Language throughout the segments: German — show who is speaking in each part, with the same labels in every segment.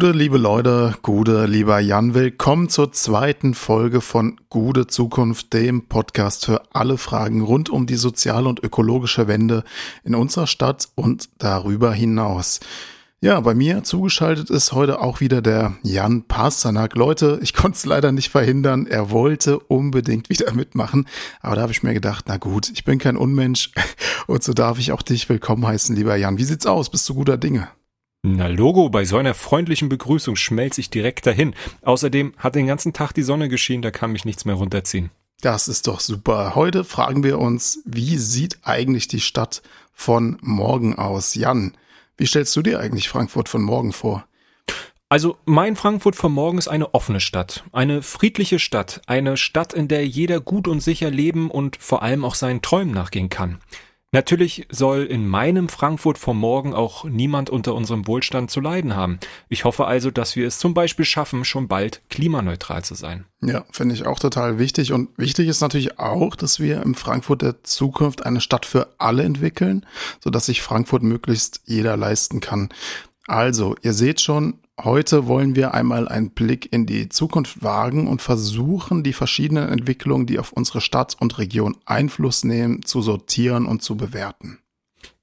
Speaker 1: Gute, liebe Leute, gute, lieber Jan, willkommen zur zweiten Folge von Gute Zukunft, dem Podcast für alle Fragen rund um die soziale und ökologische Wende in unserer Stadt und darüber hinaus. Ja, bei mir zugeschaltet ist heute auch wieder der Jan Pasternak. Leute, ich konnte es leider nicht verhindern. Er wollte unbedingt wieder mitmachen. Aber da habe ich mir gedacht, na gut, ich bin kein Unmensch. Und so darf ich auch dich willkommen heißen, lieber Jan. Wie sieht's aus? Bist du guter Dinge?
Speaker 2: Na Logo, bei so einer freundlichen Begrüßung schmelze ich direkt dahin. Außerdem hat den ganzen Tag die Sonne geschienen, da kann mich nichts mehr runterziehen.
Speaker 1: Das ist doch super. Heute fragen wir uns, wie sieht eigentlich die Stadt von morgen aus? Jan, wie stellst du dir eigentlich Frankfurt von morgen vor?
Speaker 2: Also mein Frankfurt von morgen ist eine offene Stadt, eine friedliche Stadt, eine Stadt, in der jeder gut und sicher leben und vor allem auch seinen Träumen nachgehen kann. Natürlich soll in meinem Frankfurt vom Morgen auch niemand unter unserem Wohlstand zu leiden haben. Ich hoffe also, dass wir es zum Beispiel schaffen, schon bald klimaneutral zu sein.
Speaker 1: Ja, finde ich auch total wichtig. Und wichtig ist natürlich auch, dass wir im Frankfurt der Zukunft eine Stadt für alle entwickeln, sodass sich Frankfurt möglichst jeder leisten kann. Also, ihr seht schon, Heute wollen wir einmal einen Blick in die Zukunft wagen und versuchen, die verschiedenen Entwicklungen, die auf unsere Stadt und Region Einfluss nehmen, zu sortieren und zu bewerten.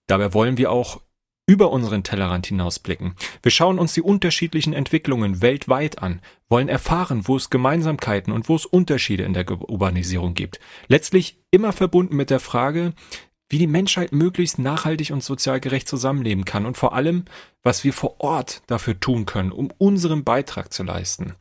Speaker 2: Dabei wollen wir auch über unseren Tellerrand hinausblicken. Wir schauen uns die unterschiedlichen Entwicklungen weltweit an, wollen erfahren, wo es Gemeinsamkeiten und wo es Unterschiede in der Urbanisierung gibt. Letztlich immer verbunden mit der Frage, wie die Menschheit möglichst nachhaltig und sozial gerecht zusammenleben kann und vor allem, was wir vor Ort dafür tun können, um unseren Beitrag zu leisten.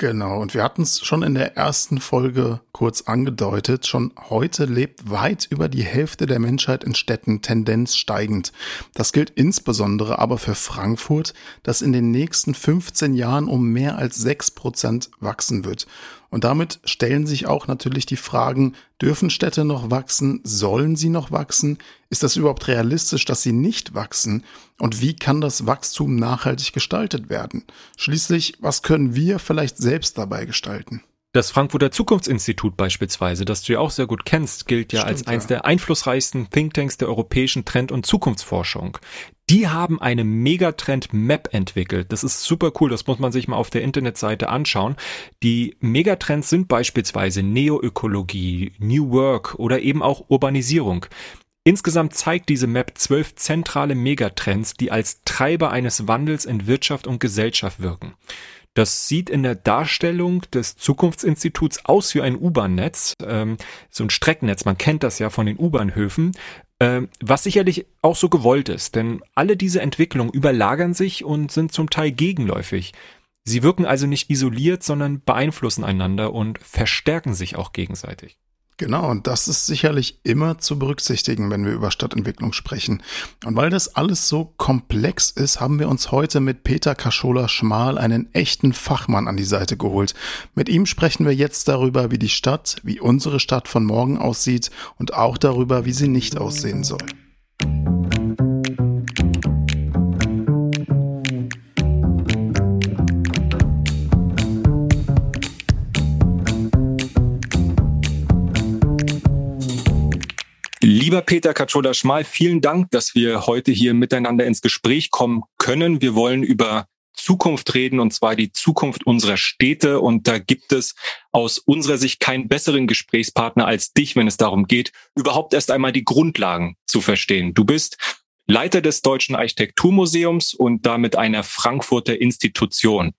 Speaker 1: Genau, und wir hatten es schon in der ersten Folge kurz angedeutet. Schon heute lebt weit über die Hälfte der Menschheit in Städten, Tendenz steigend. Das gilt insbesondere aber für Frankfurt, das in den nächsten 15 Jahren um mehr als 6 Prozent wachsen wird. Und damit stellen sich auch natürlich die Fragen, dürfen Städte noch wachsen? Sollen sie noch wachsen? Ist das überhaupt realistisch, dass sie nicht wachsen? Und wie kann das Wachstum nachhaltig gestaltet werden? Schließlich, was können wir vielleicht selbst dabei gestalten?
Speaker 2: Das Frankfurter Zukunftsinstitut beispielsweise, das du ja auch sehr gut kennst, gilt ja Stimmt, als eines ja. der einflussreichsten Thinktanks der europäischen Trend- und Zukunftsforschung. Die haben eine Megatrend-Map entwickelt. Das ist super cool, das muss man sich mal auf der Internetseite anschauen. Die Megatrends sind beispielsweise Neoökologie, New Work oder eben auch Urbanisierung. Insgesamt zeigt diese Map zwölf zentrale Megatrends, die als Treiber eines Wandels in Wirtschaft und Gesellschaft wirken. Das sieht in der Darstellung des Zukunftsinstituts aus wie ein U-Bahn-Netz, ähm, so ein Streckennetz, man kennt das ja von den U-Bahnhöfen, was sicherlich auch so gewollt ist, denn alle diese Entwicklungen überlagern sich und sind zum Teil gegenläufig. Sie wirken also nicht isoliert, sondern beeinflussen einander und verstärken sich auch gegenseitig.
Speaker 1: Genau, und das ist sicherlich immer zu berücksichtigen, wenn wir über Stadtentwicklung sprechen. Und weil das alles so komplex ist, haben wir uns heute mit Peter Kaschola-Schmal einen echten Fachmann an die Seite geholt. Mit ihm sprechen wir jetzt darüber, wie die Stadt, wie unsere Stadt von morgen aussieht und auch darüber, wie sie nicht aussehen soll.
Speaker 2: Lieber Peter Katschola-Schmal, vielen Dank, dass wir heute hier miteinander ins Gespräch kommen können. Wir wollen über Zukunft reden, und zwar die Zukunft unserer Städte. Und da gibt es aus unserer Sicht keinen besseren Gesprächspartner als dich, wenn es darum geht, überhaupt erst einmal die Grundlagen zu verstehen. Du bist Leiter des Deutschen Architekturmuseums und damit einer Frankfurter Institution.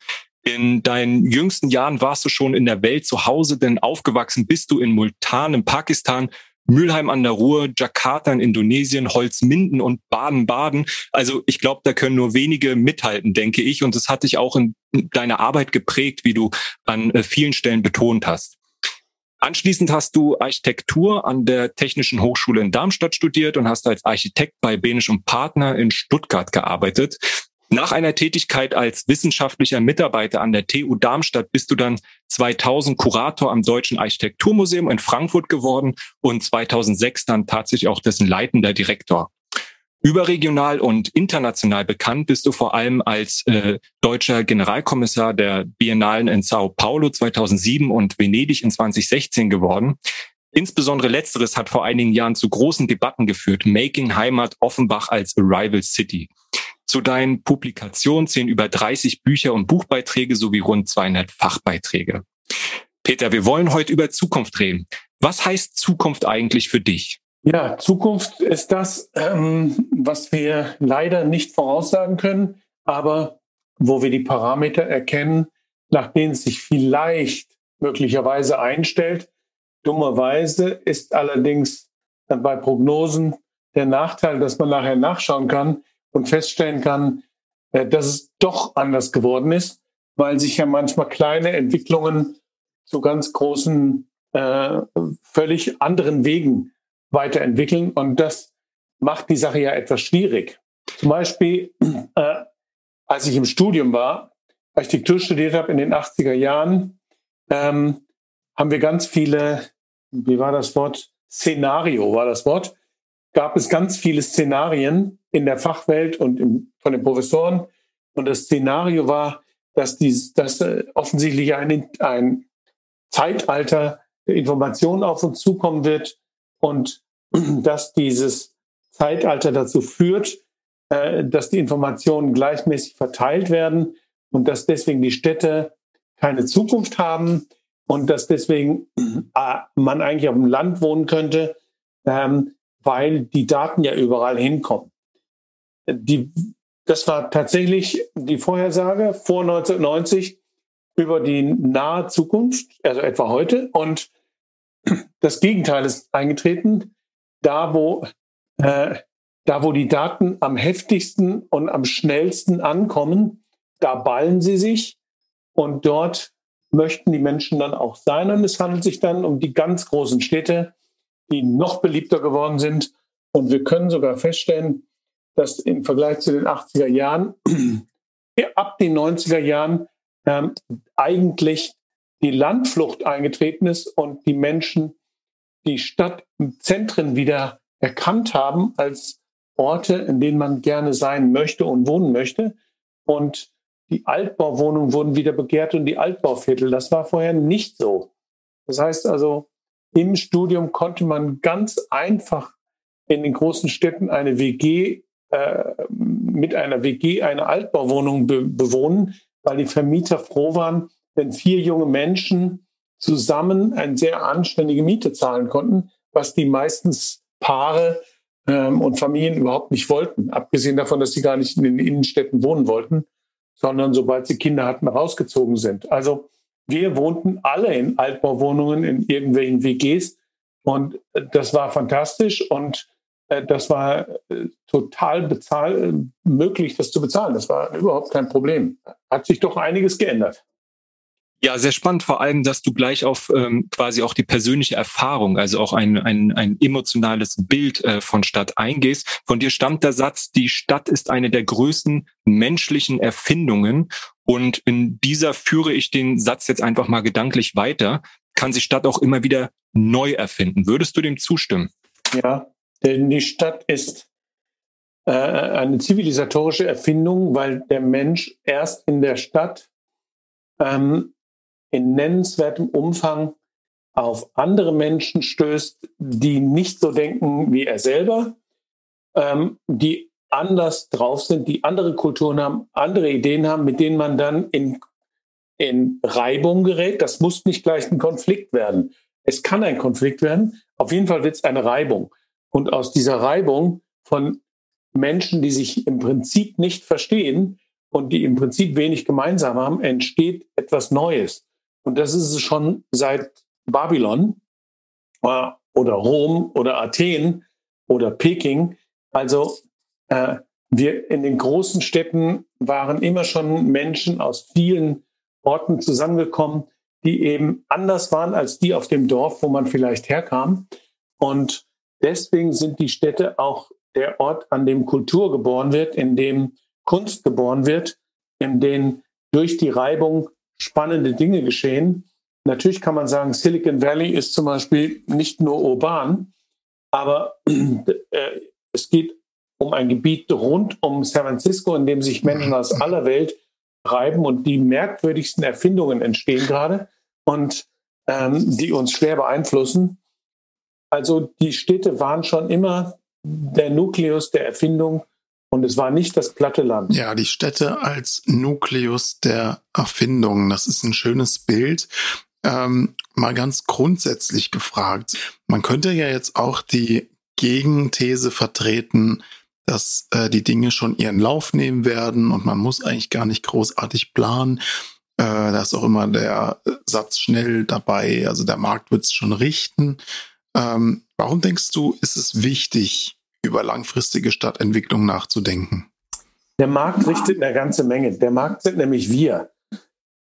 Speaker 2: In deinen jüngsten Jahren warst du schon in der Welt zu Hause, denn aufgewachsen bist du in Multan in Pakistan Mülheim an der Ruhr, Jakarta in Indonesien, Holzminden und Baden-Baden. Also ich glaube, da können nur wenige mithalten, denke ich. Und das hat dich auch in deiner Arbeit geprägt, wie du an äh, vielen Stellen betont hast. Anschließend hast du Architektur an der Technischen Hochschule in Darmstadt studiert und hast als Architekt bei Benisch und Partner in Stuttgart gearbeitet. Nach einer Tätigkeit als wissenschaftlicher Mitarbeiter an der TU Darmstadt bist du dann 2000 Kurator am Deutschen Architekturmuseum in Frankfurt geworden und 2006 dann tatsächlich auch dessen leitender Direktor. Überregional und international bekannt bist du vor allem als äh, deutscher Generalkommissar der Biennalen in Sao Paulo 2007 und Venedig in 2016 geworden. Insbesondere letzteres hat vor einigen Jahren zu großen Debatten geführt. Making Heimat Offenbach als Arrival City. Zu deinen Publikationen zählen über 30 Bücher und Buchbeiträge sowie rund 200 Fachbeiträge. Peter, wir wollen heute über Zukunft reden. Was heißt Zukunft eigentlich für dich?
Speaker 3: Ja, Zukunft ist das, ähm, was wir leider nicht voraussagen können, aber wo wir die Parameter erkennen, nach denen sich vielleicht möglicherweise einstellt. Dummerweise ist allerdings bei Prognosen der Nachteil, dass man nachher nachschauen kann und feststellen kann, äh, dass es doch anders geworden ist, weil sich ja manchmal kleine Entwicklungen zu ganz großen, äh, völlig anderen Wegen weiterentwickeln. Und das macht die Sache ja etwas schwierig. Zum Beispiel, äh, als ich im Studium war, Architektur studiert habe in den 80er Jahren, ähm, haben wir ganz viele, wie war das Wort? Szenario war das Wort. Gab es ganz viele Szenarien in der Fachwelt und im, von den Professoren. Und das Szenario war, dass, dies, dass äh, offensichtlich ein, ein Zeitalter der Information auf uns zukommen wird und dass dieses Zeitalter dazu führt, äh, dass die Informationen gleichmäßig verteilt werden und dass deswegen die Städte keine Zukunft haben und dass deswegen äh, man eigentlich auf dem Land wohnen könnte, ähm, weil die Daten ja überall hinkommen. Die, das war tatsächlich die Vorhersage vor 1990 über die nahe Zukunft, also etwa heute. Und das Gegenteil ist eingetreten. Da, wo, äh, da, wo die Daten am heftigsten und am schnellsten ankommen, da ballen sie sich und dort möchten die Menschen dann auch sein. Und es handelt sich dann um die ganz großen Städte, die noch beliebter geworden sind. Und wir können sogar feststellen, dass im Vergleich zu den 80er Jahren, ab den 90er Jahren, ähm, eigentlich die Landflucht eingetreten ist und die Menschen die Stadtzentren wieder erkannt haben als Orte, in denen man gerne sein möchte und wohnen möchte. Und die Altbauwohnungen wurden wieder begehrt und die Altbauviertel. Das war vorher nicht so. Das heißt also, im Studium konnte man ganz einfach in den großen Städten eine WG äh, mit einer WG eine Altbauwohnung be bewohnen, weil die Vermieter froh waren, wenn vier junge Menschen zusammen eine sehr anständige Miete zahlen konnten, was die meistens Paare ähm, und Familien überhaupt nicht wollten. Abgesehen davon, dass sie gar nicht in den Innenstädten wohnen wollten, sondern sobald sie Kinder hatten, rausgezogen sind. Also wir wohnten alle in Altbauwohnungen, in irgendwelchen WGs und das war fantastisch und äh, das war äh, total bezahl äh, möglich, das zu bezahlen. Das war überhaupt kein Problem. Hat sich doch einiges geändert.
Speaker 2: Ja, sehr spannend, vor allem, dass du gleich auf ähm, quasi auch die persönliche Erfahrung, also auch ein, ein, ein emotionales Bild äh, von Stadt eingehst. Von dir stammt der Satz, die Stadt ist eine der größten menschlichen Erfindungen. Und in dieser führe ich den Satz jetzt einfach mal gedanklich weiter. Kann sich Stadt auch immer wieder neu erfinden. Würdest du dem zustimmen?
Speaker 3: Ja, denn die Stadt ist äh, eine zivilisatorische Erfindung, weil der Mensch erst in der Stadt ähm, in nennenswertem Umfang auf andere Menschen stößt, die nicht so denken wie er selber, ähm, die anders drauf sind, die andere Kulturen haben, andere Ideen haben, mit denen man dann in, in Reibung gerät. Das muss nicht gleich ein Konflikt werden. Es kann ein Konflikt werden. Auf jeden Fall wird es eine Reibung. Und aus dieser Reibung von Menschen, die sich im Prinzip nicht verstehen und die im Prinzip wenig gemeinsam haben, entsteht etwas Neues. Und das ist es schon seit Babylon äh, oder Rom oder Athen oder Peking. Also äh, wir in den großen Städten waren immer schon Menschen aus vielen Orten zusammengekommen, die eben anders waren als die auf dem Dorf, wo man vielleicht herkam. Und Deswegen sind die Städte auch der Ort, an dem Kultur geboren wird, in dem Kunst geboren wird, in dem durch die Reibung spannende Dinge geschehen. Natürlich kann man sagen, Silicon Valley ist zum Beispiel nicht nur urban, aber äh, es geht um ein Gebiet rund um San Francisco, in dem sich Menschen aus aller Welt reiben und die merkwürdigsten Erfindungen entstehen gerade und ähm, die uns schwer beeinflussen. Also die Städte waren schon immer der Nukleus der Erfindung Und es war nicht das platte Land.
Speaker 1: Ja, die Städte als Nukleus der Erfindung. Das ist ein schönes Bild. Ähm, mal ganz grundsätzlich gefragt. Man könnte ja jetzt auch die Gegenthese vertreten, dass äh, die Dinge schon ihren Lauf nehmen werden und man muss eigentlich gar nicht großartig planen. Äh, da ist auch immer der Satz schnell dabei, also der Markt wird es schon richten. Ähm, warum denkst du, ist es wichtig, über langfristige Stadtentwicklung nachzudenken?
Speaker 3: Der Markt richtet eine ganze Menge. Der Markt sind nämlich wir.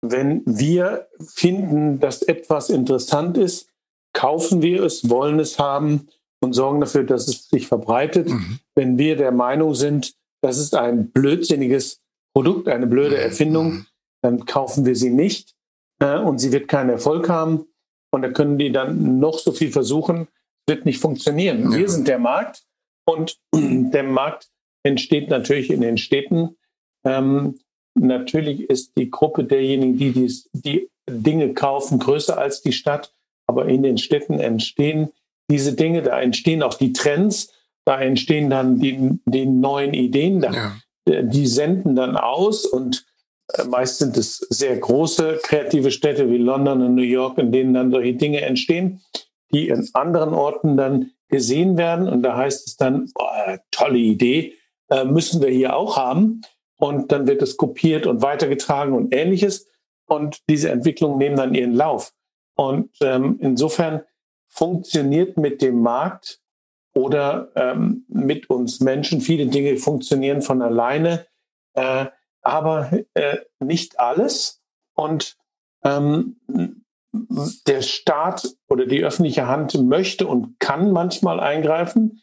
Speaker 3: Wenn wir finden, dass etwas interessant ist, kaufen wir es, wollen es haben und sorgen dafür, dass es sich verbreitet. Mhm. Wenn wir der Meinung sind, das ist ein blödsinniges Produkt, eine blöde mhm. Erfindung, dann kaufen wir sie nicht äh, und sie wird keinen Erfolg haben. Und da können die dann noch so viel versuchen, wird nicht funktionieren. Ja. Wir sind der Markt und der Markt entsteht natürlich in den Städten. Ähm, natürlich ist die Gruppe derjenigen, die dies, die Dinge kaufen, größer als die Stadt. Aber in den Städten entstehen diese Dinge, da entstehen auch die Trends, da entstehen dann die, die neuen Ideen, da, ja. die senden dann aus und äh, meist sind es sehr große kreative Städte wie London und New York, in denen dann solche Dinge entstehen, die in anderen Orten dann gesehen werden. Und da heißt es dann, boah, tolle Idee, äh, müssen wir hier auch haben. Und dann wird es kopiert und weitergetragen und ähnliches. Und diese Entwicklungen nehmen dann ihren Lauf. Und ähm, insofern funktioniert mit dem Markt oder ähm, mit uns Menschen. Viele Dinge funktionieren von alleine, äh, aber äh, nicht alles. Und ähm, der Staat oder die öffentliche Hand möchte und kann manchmal eingreifen.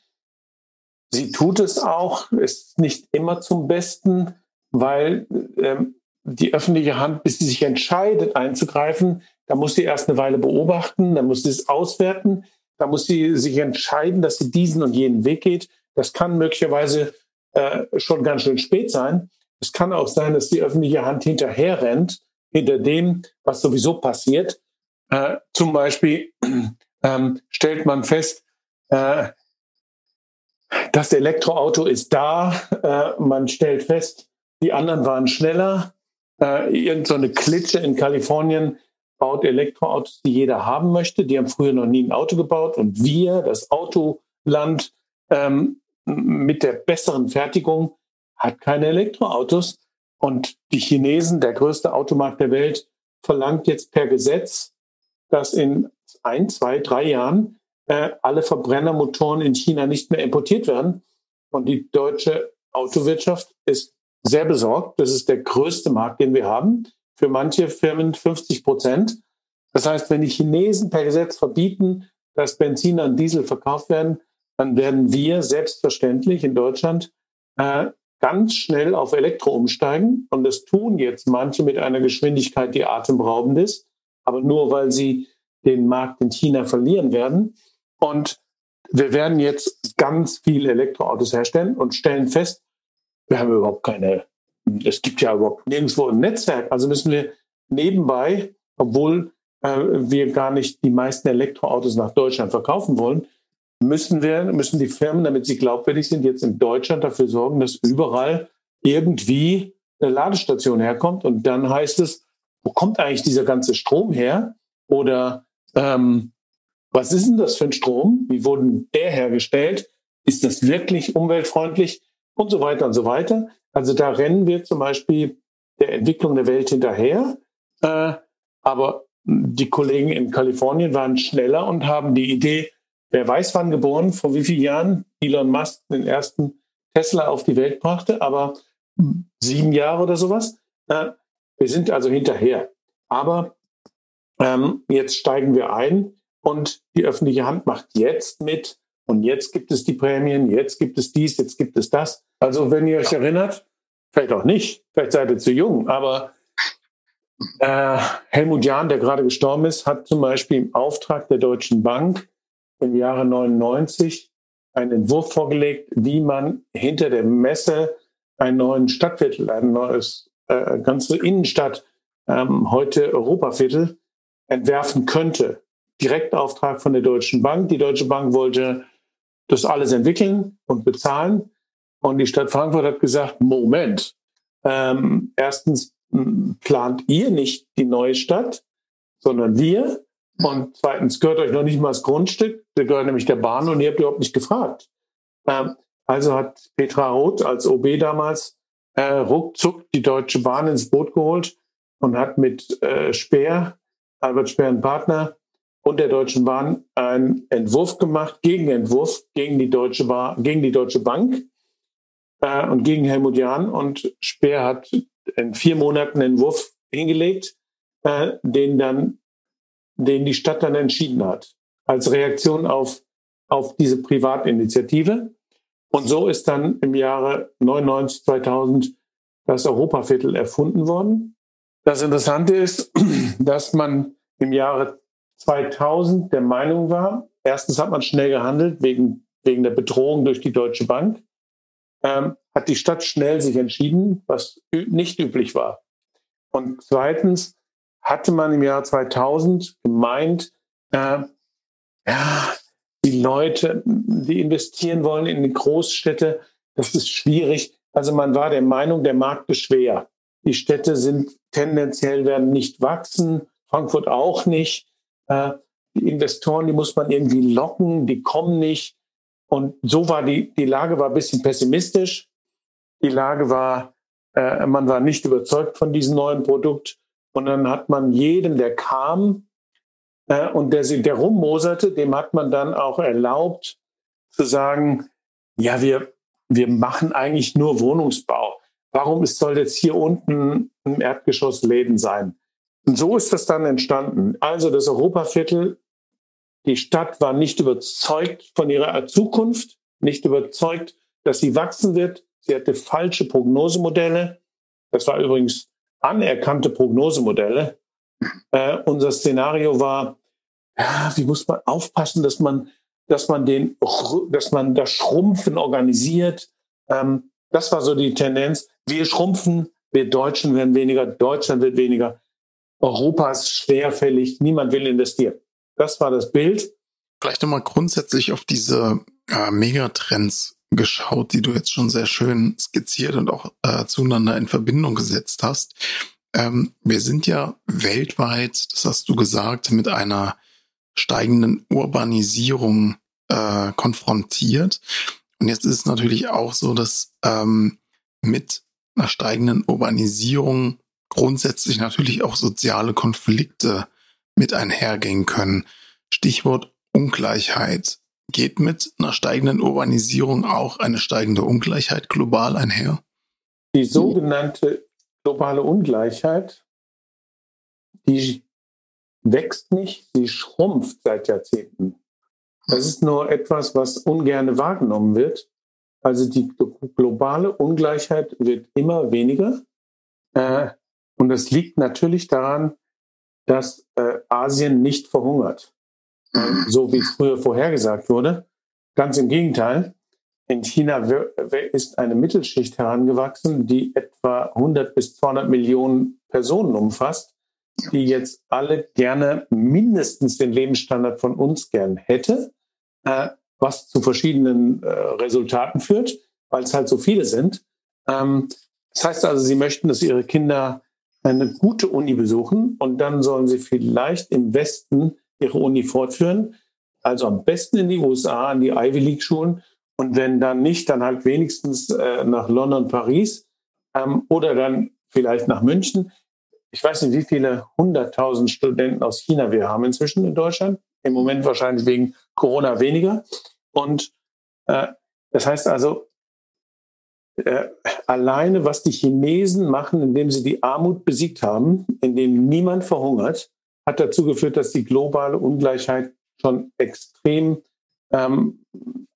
Speaker 3: Sie tut es auch, ist nicht immer zum Besten, weil ähm, die öffentliche Hand, bis sie sich entscheidet einzugreifen, da muss sie erst eine Weile beobachten, dann muss sie es auswerten, da muss sie sich entscheiden, dass sie diesen und jenen Weg geht. Das kann möglicherweise äh, schon ganz schön spät sein. Es kann auch sein, dass die öffentliche Hand hinterher rennt, hinter dem, was sowieso passiert äh, zum Beispiel ähm, stellt man fest, äh, das Elektroauto ist da. Äh, man stellt fest, die anderen waren schneller. Äh, irgend so eine Klitsche in Kalifornien baut Elektroautos, die jeder haben möchte. Die haben früher noch nie ein Auto gebaut. Und wir, das Autoland ähm, mit der besseren Fertigung, hat keine Elektroautos. Und die Chinesen, der größte Automarkt der Welt, verlangt jetzt per Gesetz dass in ein, zwei, drei Jahren äh, alle Verbrennermotoren in China nicht mehr importiert werden. Und die deutsche Autowirtschaft ist sehr besorgt. Das ist der größte Markt, den wir haben. Für manche Firmen 50 Prozent. Das heißt, wenn die Chinesen per Gesetz verbieten, dass Benzin und Diesel verkauft werden, dann werden wir selbstverständlich in Deutschland äh, ganz schnell auf Elektro umsteigen. Und das tun jetzt manche mit einer Geschwindigkeit, die atemberaubend ist aber nur weil sie den Markt in China verlieren werden. Und wir werden jetzt ganz viele Elektroautos herstellen und stellen fest, wir haben überhaupt keine, es gibt ja überhaupt nirgendwo ein Netzwerk. Also müssen wir nebenbei, obwohl äh, wir gar nicht die meisten Elektroautos nach Deutschland verkaufen wollen, müssen wir, müssen die Firmen, damit sie glaubwürdig sind, jetzt in Deutschland dafür sorgen, dass überall irgendwie eine Ladestation herkommt. Und dann heißt es, wo kommt eigentlich dieser ganze Strom her? Oder ähm, was ist denn das für ein Strom? Wie wurde der hergestellt? Ist das wirklich umweltfreundlich? Und so weiter und so weiter. Also da rennen wir zum Beispiel der Entwicklung der Welt hinterher. Äh, aber die Kollegen in Kalifornien waren schneller und haben die Idee, wer weiß wann geboren, vor wie vielen Jahren Elon Musk den ersten Tesla auf die Welt brachte, aber sieben Jahre oder sowas. Äh, wir sind also hinterher. Aber ähm, jetzt steigen wir ein und die öffentliche Hand macht jetzt mit. Und jetzt gibt es die Prämien, jetzt gibt es dies, jetzt gibt es das. Also wenn ihr euch erinnert, vielleicht auch nicht, vielleicht seid ihr zu jung, aber äh, Helmut Jahn, der gerade gestorben ist, hat zum Beispiel im Auftrag der Deutschen Bank im Jahre 99 einen Entwurf vorgelegt, wie man hinter der Messe einen neuen Stadtviertel, ein neues äh, ganze Innenstadt, ähm, heute Europaviertel, entwerfen könnte. Direktauftrag von der Deutschen Bank. Die Deutsche Bank wollte das alles entwickeln und bezahlen. Und die Stadt Frankfurt hat gesagt, Moment, ähm, erstens plant ihr nicht die neue Stadt, sondern wir. Und zweitens gehört euch noch nicht mal das Grundstück, der gehört nämlich der Bahn und ihr habt überhaupt nicht gefragt. Ähm, also hat Petra Roth als OB damals äh, ruckzuck die Deutsche Bahn ins Boot geholt und hat mit äh, Speer, Albert Speer, ein Partner, und der Deutschen Bahn einen Entwurf gemacht, Gegenentwurf gegen die Deutsche, Bahn, gegen die Deutsche Bank äh, und gegen Helmut Jahn. Und Speer hat in vier Monaten einen Entwurf hingelegt, äh, den dann, den die Stadt dann entschieden hat, als Reaktion auf, auf diese Privatinitiative. Und so ist dann im Jahre 99, 2000 das Europaviertel erfunden worden. Das Interessante ist, dass man im Jahre 2000 der Meinung war, erstens hat man schnell gehandelt wegen, wegen der Bedrohung durch die Deutsche Bank, ähm, hat die Stadt schnell sich entschieden, was nicht üblich war. Und zweitens hatte man im Jahr 2000 gemeint, äh, ja, die Leute, die investieren wollen in die Großstädte, das ist schwierig. Also man war der Meinung, der Markt ist schwer. Die Städte sind tendenziell werden nicht wachsen, Frankfurt auch nicht. Äh, die Investoren, die muss man irgendwie locken, die kommen nicht. Und so war die, die Lage war ein bisschen pessimistisch. Die Lage war, äh, man war nicht überzeugt von diesem neuen Produkt. Und dann hat man jedem, der kam äh, und der, der rummoserte, dem hat man dann auch erlaubt zu sagen, ja, wir, wir machen eigentlich nur Wohnungsbau. Warum soll jetzt hier unten im Erdgeschoss Läden sein? Und so ist das dann entstanden. Also das Europaviertel, die Stadt war nicht überzeugt von ihrer Zukunft, nicht überzeugt, dass sie wachsen wird. Sie hatte falsche Prognosemodelle. Das war übrigens anerkannte Prognosemodelle. Äh, unser Szenario war, ja, wie muss man aufpassen, dass man, dass man den, dass man das Schrumpfen organisiert. Ähm, das war so die Tendenz. Wir schrumpfen, wir Deutschen werden weniger, Deutschland wird weniger. Europa ist schwerfällig, niemand will investieren. Das war das Bild.
Speaker 1: Vielleicht nochmal grundsätzlich auf diese äh, Megatrends geschaut, die du jetzt schon sehr schön skizziert und auch äh, zueinander in Verbindung gesetzt hast. Ähm, wir sind ja weltweit, das hast du gesagt, mit einer steigenden Urbanisierung äh, konfrontiert. Und jetzt ist es natürlich auch so, dass ähm, mit einer steigenden Urbanisierung grundsätzlich natürlich auch soziale Konflikte mit einhergehen können. Stichwort Ungleichheit. Geht mit einer steigenden Urbanisierung auch eine steigende Ungleichheit global einher?
Speaker 3: Die sogenannte globale Ungleichheit, die wächst nicht, sie schrumpft seit Jahrzehnten. Das ist nur etwas, was ungern wahrgenommen wird. Also die globale Ungleichheit wird immer weniger. Äh, und das liegt natürlich daran, dass äh, Asien nicht verhungert, mhm. so wie es früher vorhergesagt wurde. Ganz im Gegenteil. In China ist eine Mittelschicht herangewachsen, die etwa 100 bis 200 Millionen Personen umfasst, die jetzt alle gerne mindestens den Lebensstandard von uns gern hätte, äh, was zu verschiedenen äh, Resultaten führt, weil es halt so viele sind. Ähm, das heißt also, sie möchten, dass ihre Kinder eine gute Uni besuchen und dann sollen sie vielleicht im Westen ihre Uni fortführen. Also am besten in die USA, an die Ivy League Schulen und wenn dann nicht, dann halt wenigstens äh, nach London, Paris ähm, oder dann vielleicht nach München. Ich weiß nicht, wie viele hunderttausend Studenten aus China wir haben inzwischen in Deutschland. Im Moment wahrscheinlich wegen Corona weniger. Und äh, das heißt also, äh, alleine, was die Chinesen machen, indem sie die Armut besiegt haben, indem niemand verhungert, hat dazu geführt, dass die globale Ungleichheit schon extrem ähm,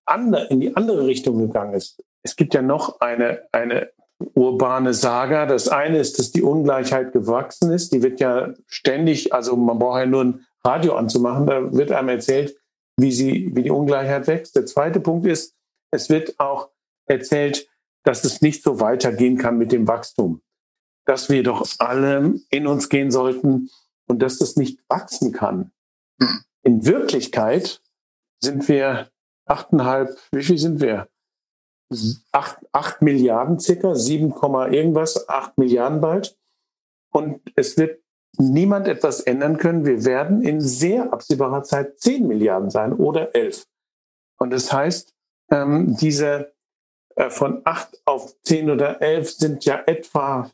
Speaker 3: ander, in die andere Richtung gegangen ist. Es gibt ja noch eine, eine urbane Saga. Das eine ist, dass die Ungleichheit gewachsen ist. Die wird ja ständig, also man braucht ja nur ein Radio anzumachen, da wird einem erzählt, wie, sie, wie die Ungleichheit wächst. Der zweite Punkt ist, es wird auch erzählt, dass es nicht so weitergehen kann mit dem Wachstum. Dass wir doch alle in uns gehen sollten und dass das nicht wachsen kann. Hm. In Wirklichkeit sind wir achteinhalb, wie viel sind wir? 8, 8 Milliarden circa, 7, irgendwas, 8 Milliarden bald. Und es wird niemand etwas ändern können. Wir werden in sehr absehbarer Zeit 10 Milliarden sein oder 11. Und das heißt, ähm, diese von 8 auf 10 oder 11 sind ja etwa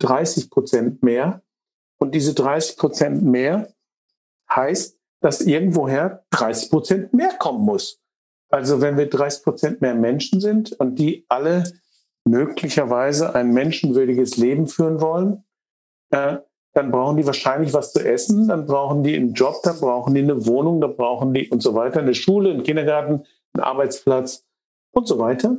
Speaker 3: 30 Prozent mehr. Und diese 30 Prozent mehr heißt, dass irgendwoher 30 Prozent mehr kommen muss. Also wenn wir 30 Prozent mehr Menschen sind und die alle möglicherweise ein menschenwürdiges Leben führen wollen, äh, dann brauchen die wahrscheinlich was zu essen, dann brauchen die einen Job, dann brauchen die eine Wohnung, dann brauchen die und so weiter, eine Schule, einen Kindergarten, einen Arbeitsplatz und so weiter.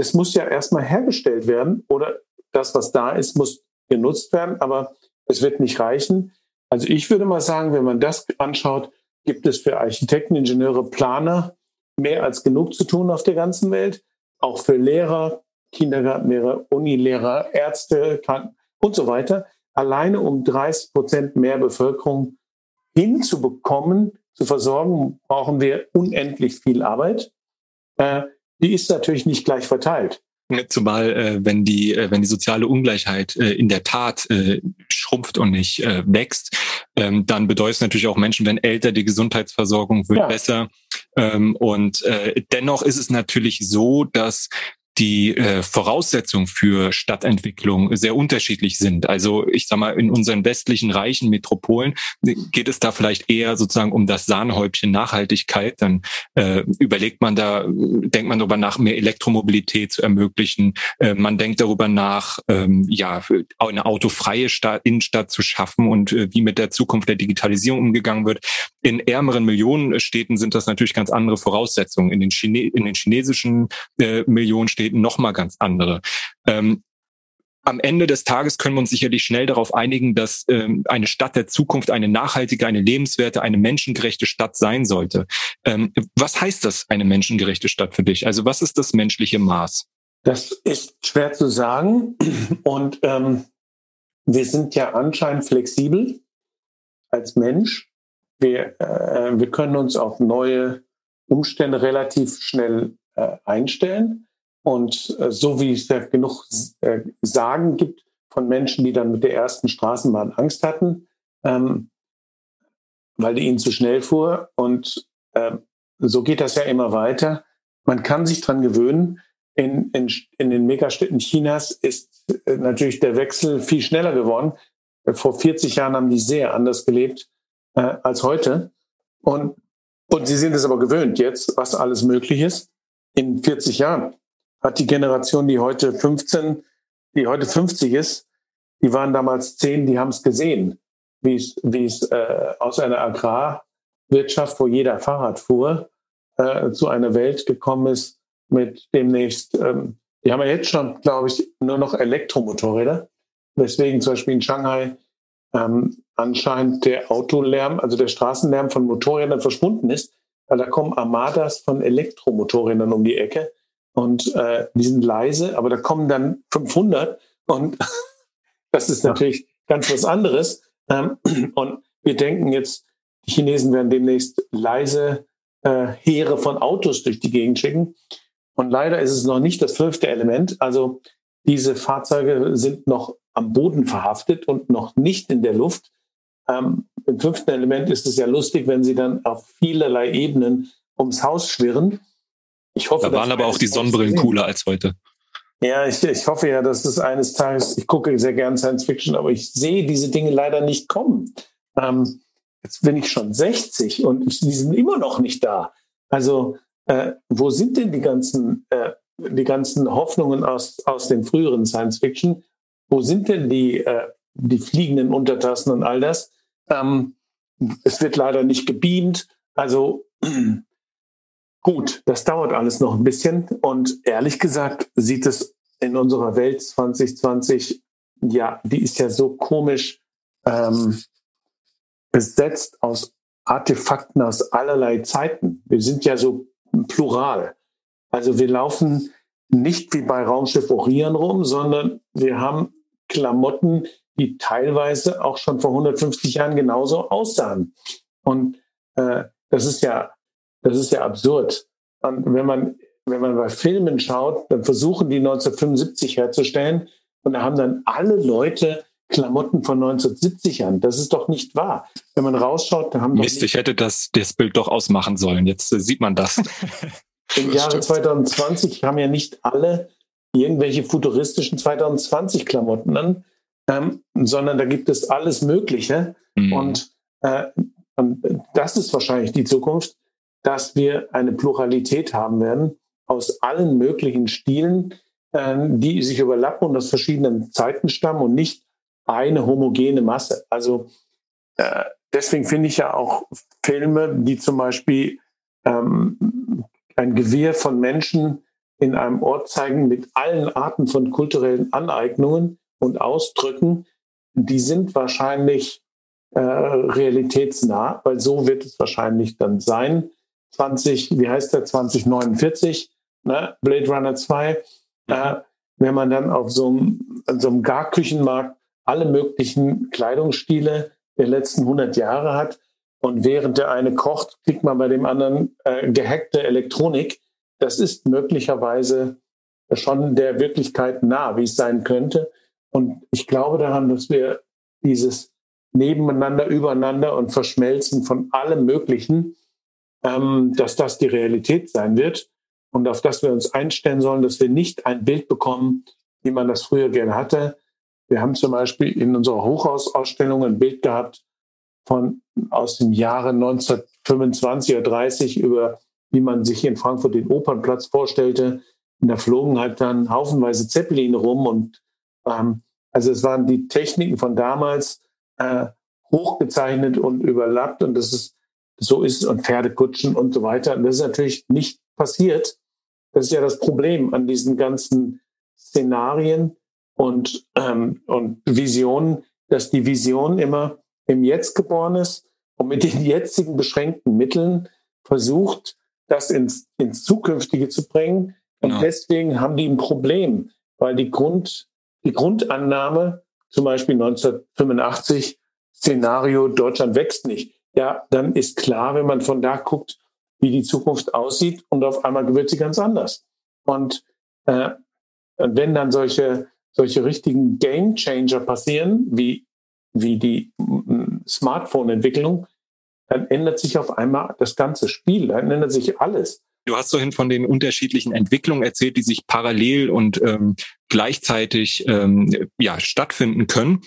Speaker 3: Das muss ja erstmal hergestellt werden oder das, was da ist, muss genutzt werden, aber es wird nicht reichen. Also ich würde mal sagen, wenn man das anschaut, gibt es für Architekten, Ingenieure, Planer mehr als genug zu tun auf der ganzen Welt. Auch für Lehrer, Kindergartenlehrer, Unilehrer, Ärzte und so weiter. Alleine um 30 Prozent mehr Bevölkerung hinzubekommen, zu versorgen, brauchen wir unendlich viel Arbeit. Die ist natürlich nicht gleich verteilt.
Speaker 2: Zumal äh, wenn die äh, wenn die soziale Ungleichheit äh, in der Tat äh, schrumpft und nicht äh, wächst, ähm, dann bedeutet es natürlich auch Menschen werden älter, die Gesundheitsversorgung wird ja. besser. Ähm, und äh, dennoch ist es natürlich so, dass die äh, Voraussetzungen für Stadtentwicklung sehr unterschiedlich sind. Also ich sag mal, in unseren westlichen reichen Metropolen geht es da vielleicht eher sozusagen um das Sahnehäubchen Nachhaltigkeit. Dann äh, überlegt man da, denkt man darüber nach, mehr Elektromobilität zu ermöglichen. Äh, man denkt darüber nach, ähm, ja, eine autofreie Stadt, Innenstadt zu schaffen und äh, wie mit der Zukunft der Digitalisierung umgegangen wird. In ärmeren Millionenstädten sind das natürlich ganz andere Voraussetzungen. In den, Chine in den chinesischen äh, Millionenstädten Realitäten nochmal ganz andere. Ähm, am Ende des Tages können wir uns sicherlich schnell darauf einigen, dass ähm, eine Stadt der Zukunft eine nachhaltige, eine lebenswerte, eine menschengerechte Stadt sein sollte. Ähm, was heißt das, eine menschengerechte Stadt für dich? Also was ist das menschliche Maß?
Speaker 3: Das ist schwer zu sagen. Und ähm, wir sind ja anscheinend flexibel als Mensch. Wir, äh, wir können uns auf neue Umstände relativ schnell äh, einstellen. Und äh, so wie es ja genug äh, Sagen gibt von Menschen, die dann mit der ersten Straßenbahn Angst hatten, ähm, weil die ihnen zu schnell fuhr. Und äh, so geht das ja immer weiter. Man kann sich dran gewöhnen. In, in, in den Megastädten Chinas ist äh, natürlich der Wechsel viel schneller geworden. Vor 40 Jahren haben die sehr anders gelebt äh, als heute. Und, und sie sind es aber gewöhnt jetzt, was alles möglich ist. In 40 Jahren hat die Generation, die heute 15, die heute 50 ist, die waren damals 10, die haben es gesehen, wie es, wie es äh, aus einer Agrarwirtschaft, wo jeder Fahrrad fuhr, äh, zu einer Welt gekommen ist mit demnächst, ähm, die haben ja jetzt schon, glaube ich, nur noch Elektromotorräder, weswegen zum Beispiel in Shanghai ähm, anscheinend der Autolärm, also der Straßenlärm von Motorrädern verschwunden ist, weil da kommen Armadas von Elektromotorrädern um die Ecke und äh, die sind leise, aber da kommen dann 500 und das ist natürlich ganz was anderes. Ähm, und wir denken jetzt, die Chinesen werden demnächst leise äh, Heere von Autos durch die Gegend schicken. Und leider ist es noch nicht das fünfte Element. Also diese Fahrzeuge sind noch am Boden verhaftet und noch nicht in der Luft. Ähm, Im fünften Element ist es ja lustig, wenn sie dann auf vielerlei Ebenen ums Haus schwirren.
Speaker 2: Ich hoffe, da waren aber auch die Sonnenbrillen cooler als heute.
Speaker 3: Ja, ich, ich hoffe ja, dass es eines Tages, ich gucke sehr gern Science Fiction, aber ich sehe diese Dinge leider nicht kommen. Ähm, jetzt bin ich schon 60 und ich, die sind immer noch nicht da. Also äh, wo sind denn die ganzen, äh, die ganzen Hoffnungen aus, aus dem früheren Science Fiction? Wo sind denn die, äh, die fliegenden Untertassen und all das? Ähm, es wird leider nicht gebeamt. Also Gut, das dauert alles noch ein bisschen. Und ehrlich gesagt sieht es in unserer Welt 2020, ja, die ist ja so komisch ähm, besetzt aus Artefakten aus allerlei Zeiten. Wir sind ja so plural. Also wir laufen nicht wie bei Raumschiff Orion rum, sondern wir haben Klamotten, die teilweise auch schon vor 150 Jahren genauso aussahen. Und äh, das ist ja das ist ja absurd. Und wenn man wenn man bei Filmen schaut, dann versuchen die 1975 herzustellen und da haben dann alle Leute Klamotten von 1970 an. Das ist doch nicht wahr. Wenn man rausschaut, da haben
Speaker 2: Mist, ich hätte das, das Bild doch ausmachen sollen. Jetzt äh, sieht man das.
Speaker 3: Im Jahre 2020 haben ja nicht alle irgendwelche futuristischen 2020 Klamotten an, ähm, sondern da gibt es alles Mögliche. Mhm. Und, äh, und das ist wahrscheinlich die Zukunft, dass wir eine Pluralität haben werden aus allen möglichen Stilen, äh, die sich überlappen und aus verschiedenen Zeiten stammen und nicht eine homogene Masse. Also äh, deswegen finde ich ja auch Filme, die zum Beispiel ähm, ein Gewirr von Menschen in einem Ort zeigen mit allen Arten von kulturellen Aneignungen und Ausdrücken, die sind wahrscheinlich äh, realitätsnah, weil so wird es wahrscheinlich dann sein. 20, wie heißt der, 2049, ne? Blade Runner 2, äh, wenn man dann auf so einem, so einem Garküchenmarkt alle möglichen Kleidungsstile der letzten 100 Jahre hat und während der eine kocht, kriegt man bei dem anderen äh, gehackte Elektronik. Das ist möglicherweise schon der Wirklichkeit nah, wie es sein könnte. Und ich glaube daran, dass wir dieses Nebeneinander, Übereinander und Verschmelzen von allem Möglichen, ähm, dass das die Realität sein wird und auf das wir uns einstellen sollen, dass wir nicht ein Bild bekommen, wie man das früher gerne hatte. Wir haben zum Beispiel in unserer Hochhausausstellung ein Bild gehabt von aus dem Jahre 1925 oder 30 über, wie man sich in Frankfurt den Opernplatz vorstellte. Und da flogen halt dann haufenweise Zeppeline rum und ähm, also es waren die Techniken von damals äh, hochgezeichnet und überlappt und das ist so ist es und Pferdekutschen und so weiter. Und das ist natürlich nicht passiert. Das ist ja das Problem an diesen ganzen Szenarien und, ähm, und Visionen, dass die Vision immer im Jetzt geboren ist und mit den jetzigen beschränkten Mitteln versucht, das ins, ins Zukünftige zu bringen. Und genau. deswegen haben die ein Problem, weil die Grund, die Grundannahme, zum Beispiel 1985, Szenario Deutschland wächst nicht. Ja, dann ist klar, wenn man von da guckt, wie die Zukunft aussieht und auf einmal wird sie ganz anders. Und äh, wenn dann solche, solche richtigen Game Changer passieren, wie, wie die Smartphone-Entwicklung, dann ändert sich auf einmal das ganze Spiel, dann ändert sich alles.
Speaker 2: Du hast vorhin von den unterschiedlichen Entwicklungen erzählt, die sich parallel und ähm, gleichzeitig ähm, ja, stattfinden können.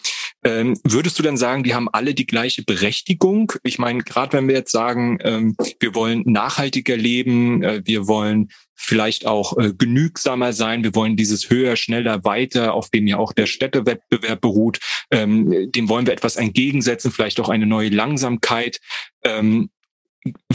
Speaker 2: Ähm, würdest du denn sagen, die haben alle die gleiche Berechtigung? Ich meine, gerade wenn wir jetzt sagen, ähm, wir wollen nachhaltiger leben, äh, wir wollen vielleicht auch äh, genügsamer sein, wir wollen dieses höher, schneller, weiter, auf dem ja auch der Städtewettbewerb beruht, ähm, dem wollen wir etwas entgegensetzen, vielleicht auch eine neue Langsamkeit. Ähm,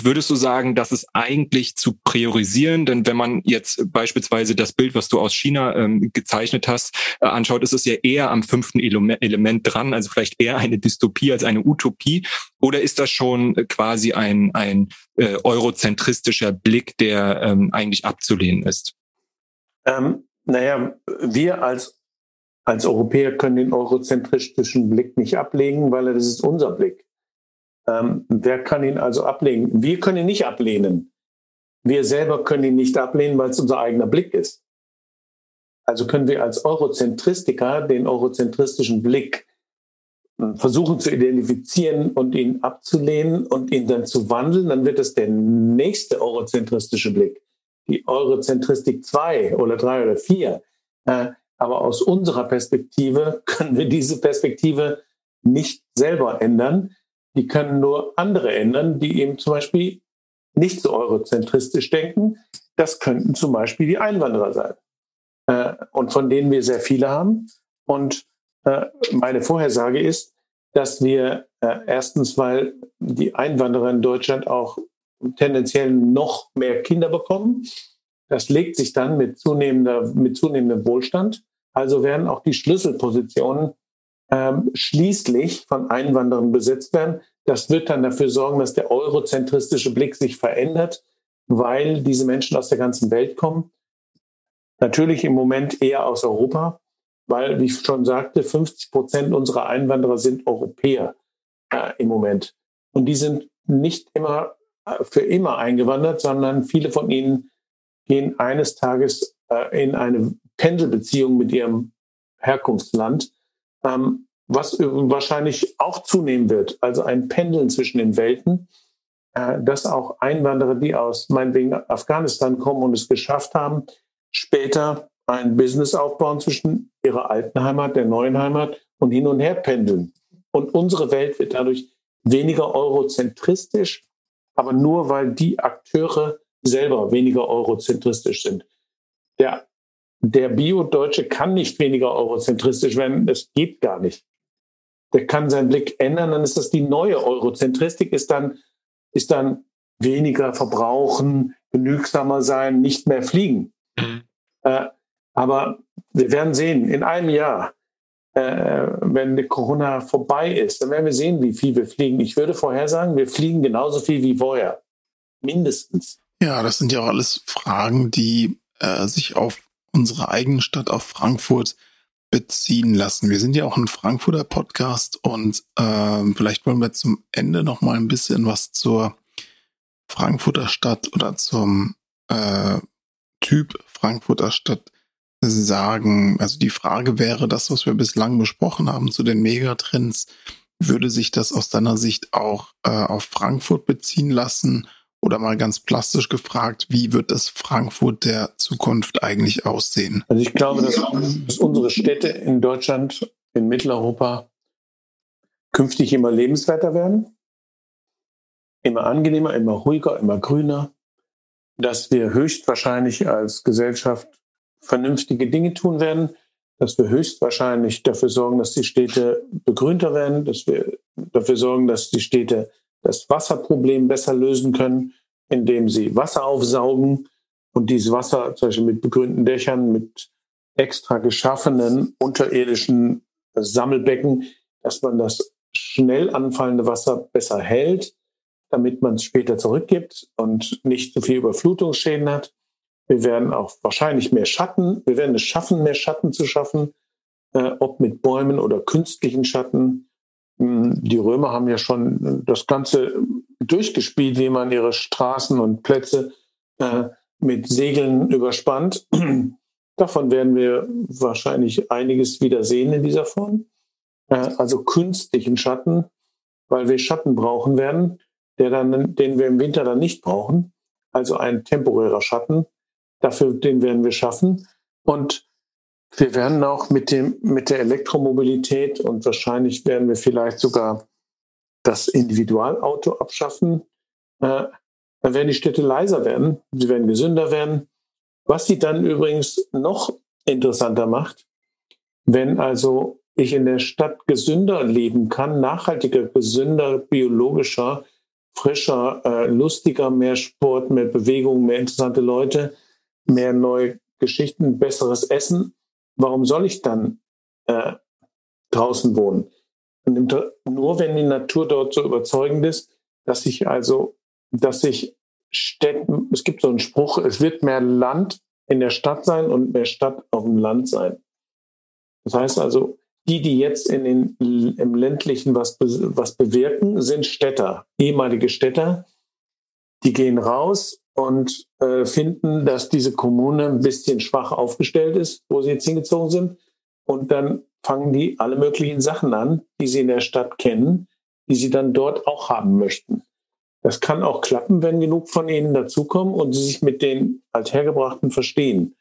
Speaker 2: Würdest du sagen, dass es eigentlich zu priorisieren? Denn wenn man jetzt beispielsweise das Bild, was du aus China ähm, gezeichnet hast, äh, anschaut, ist es ja eher am fünften Element dran, also vielleicht eher eine Dystopie als eine Utopie. Oder ist das schon quasi ein, ein äh, eurozentristischer Blick, der ähm, eigentlich abzulehnen ist?
Speaker 3: Ähm, naja, wir als, als Europäer können den eurozentristischen Blick nicht ablegen, weil das ist unser Blick. Ähm, wer kann ihn also ablehnen? Wir können ihn nicht ablehnen. Wir selber können ihn nicht ablehnen, weil es unser eigener Blick ist. Also können wir als Eurozentristiker den eurozentristischen Blick hm, versuchen zu identifizieren und ihn abzulehnen und ihn dann zu wandeln, dann wird es der nächste eurozentristische Blick, die Eurozentristik 2 oder 3 oder 4. Äh, aber aus unserer Perspektive können wir diese Perspektive nicht selber ändern. Die können nur andere ändern, die eben zum Beispiel nicht so eurozentristisch denken. Das könnten zum Beispiel die Einwanderer sein. Äh, und von denen wir sehr viele haben. Und äh, meine Vorhersage ist, dass wir äh, erstens, weil die Einwanderer in Deutschland auch tendenziell noch mehr Kinder bekommen. Das legt sich dann mit zunehmender, mit zunehmendem Wohlstand. Also werden auch die Schlüsselpositionen ähm, schließlich von Einwanderern besetzt werden. Das wird dann dafür sorgen, dass der eurozentristische Blick sich verändert, weil diese Menschen aus der ganzen Welt kommen. Natürlich im Moment eher aus Europa, weil, wie ich schon sagte, 50 Prozent unserer Einwanderer sind Europäer äh, im Moment. Und die sind nicht immer äh, für immer eingewandert, sondern viele von ihnen gehen eines Tages äh, in eine Pendelbeziehung mit ihrem Herkunftsland, ähm, was wahrscheinlich auch zunehmen wird. Also ein Pendeln zwischen den Welten, äh, dass auch Einwanderer, die aus meinetwegen Afghanistan kommen und es geschafft haben, später ein Business aufbauen zwischen ihrer alten Heimat, der neuen Heimat und hin und her pendeln. Und unsere Welt wird dadurch weniger eurozentristisch, aber nur weil die Akteure selber weniger eurozentristisch sind. Der, der Bio-Deutsche kann nicht weniger eurozentristisch werden, das geht gar nicht. Der kann seinen Blick ändern, dann ist das die neue Eurozentristik, ist dann, ist dann weniger verbrauchen, genügsamer sein, nicht mehr fliegen. Mhm. Äh, aber wir werden sehen, in einem Jahr, äh, wenn Corona vorbei ist, dann werden wir sehen, wie viel wir fliegen. Ich würde vorhersagen, wir fliegen genauso viel wie vorher. Mindestens.
Speaker 1: Ja, das sind ja auch alles Fragen, die äh, sich auf unsere eigene Stadt, auf Frankfurt beziehen lassen. Wir sind ja auch ein Frankfurter Podcast und äh, vielleicht wollen wir zum Ende noch mal ein bisschen was zur Frankfurter Stadt oder zum äh, Typ Frankfurter Stadt sagen. Also die Frage wäre, das, was wir bislang besprochen haben zu den Megatrends, würde sich das aus deiner Sicht auch äh, auf Frankfurt beziehen lassen? Oder mal ganz plastisch gefragt, wie wird das Frankfurt der Zukunft eigentlich aussehen?
Speaker 3: Also ich glaube, dass, dass unsere Städte in Deutschland, in Mitteleuropa künftig immer lebenswerter werden, immer angenehmer, immer ruhiger, immer grüner, dass wir höchstwahrscheinlich als Gesellschaft vernünftige Dinge tun werden, dass wir höchstwahrscheinlich dafür sorgen, dass die Städte begrünter werden, dass wir dafür sorgen, dass die Städte das Wasserproblem besser lösen können, indem sie Wasser aufsaugen und dieses Wasser zum Beispiel mit begrünten Dächern, mit extra geschaffenen unterirdischen Sammelbecken, dass man das schnell anfallende Wasser besser hält, damit man es später zurückgibt und nicht so viel Überflutungsschäden hat. Wir werden auch wahrscheinlich mehr Schatten, wir werden es schaffen, mehr Schatten zu schaffen, äh, ob mit Bäumen oder künstlichen Schatten. Hm, die Römer haben ja schon das Ganze durchgespielt, wie man ihre Straßen und Plätze äh, mit Segeln überspannt. Davon werden wir wahrscheinlich einiges wieder sehen in dieser Form. Äh, also künstlichen Schatten, weil wir Schatten brauchen werden, der dann, den wir im Winter dann nicht brauchen. Also ein temporärer Schatten. Dafür, den werden wir schaffen. Und wir werden auch mit dem, mit der Elektromobilität und wahrscheinlich werden wir vielleicht sogar das Individualauto abschaffen. Äh, dann werden die Städte leiser werden, sie werden gesünder werden. Was sie dann übrigens noch interessanter macht, wenn also ich in der Stadt gesünder leben kann, nachhaltiger, gesünder, biologischer, frischer, äh, lustiger, mehr Sport, mehr Bewegung, mehr interessante Leute, mehr neue Geschichten, besseres Essen, warum soll ich dann äh, draußen wohnen? Nur wenn die Natur dort so überzeugend ist, dass ich also, dass ich Städten, es gibt so einen Spruch, es wird mehr Land in der Stadt sein und mehr Stadt auf dem Land sein. Das heißt also, die, die jetzt in den, im ländlichen was, was bewirken, sind Städter, ehemalige Städter. Die gehen raus und äh, finden, dass diese Kommune ein bisschen schwach aufgestellt ist, wo sie jetzt hingezogen sind. Und dann fangen die alle möglichen Sachen an, die sie in der Stadt kennen, die sie dann dort auch haben möchten. Das kann auch klappen, wenn genug von ihnen dazukommen und sie sich mit den Althergebrachten verstehen.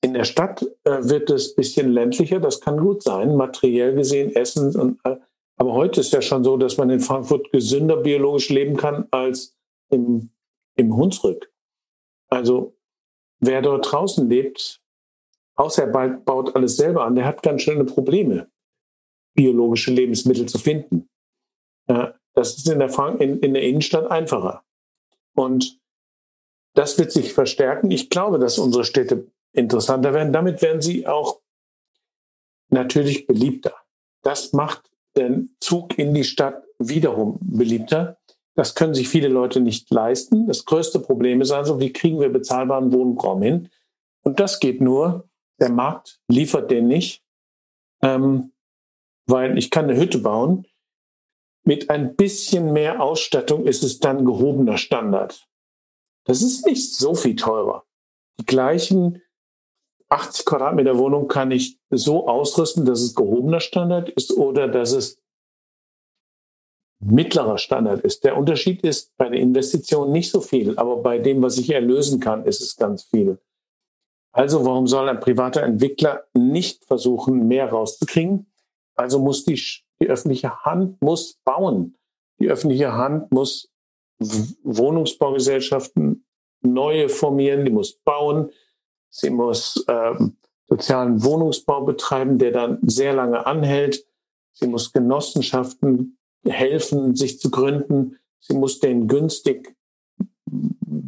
Speaker 3: In der Stadt äh, wird es bisschen ländlicher, das kann gut sein, materiell gesehen, Essen und äh, aber heute ist ja schon so, dass man in Frankfurt gesünder biologisch leben kann als im im Hunsrück. Also wer dort draußen lebt, außer er baut alles selber an, der hat ganz schöne Probleme, biologische Lebensmittel zu finden. Das ist in der, in, in der Innenstadt einfacher. Und das wird sich verstärken. Ich glaube, dass unsere Städte interessanter werden. Damit werden sie auch natürlich beliebter. Das macht den Zug in die Stadt wiederum beliebter. Das können sich viele Leute nicht leisten. Das größte Problem ist also, wie kriegen wir bezahlbaren Wohnraum hin? Und das geht nur, der Markt liefert den nicht, ähm, weil ich kann eine Hütte bauen. Mit ein bisschen mehr Ausstattung ist es dann gehobener Standard. Das ist nicht so viel teurer. die gleichen 80 Quadratmeter Wohnung kann ich so ausrüsten, dass es gehobener Standard ist oder dass es mittlerer Standard ist. Der Unterschied ist bei der Investition nicht so viel, aber bei dem, was ich erlösen kann, ist es ganz viel. Also warum soll ein privater Entwickler nicht versuchen, mehr rauszukriegen? Also muss die, die öffentliche Hand muss bauen. Die öffentliche Hand muss Wohnungsbaugesellschaften neue formieren, die muss bauen, sie muss ähm, sozialen Wohnungsbau betreiben, der dann sehr lange anhält. Sie muss Genossenschaften helfen, sich zu gründen. Sie muss denen günstig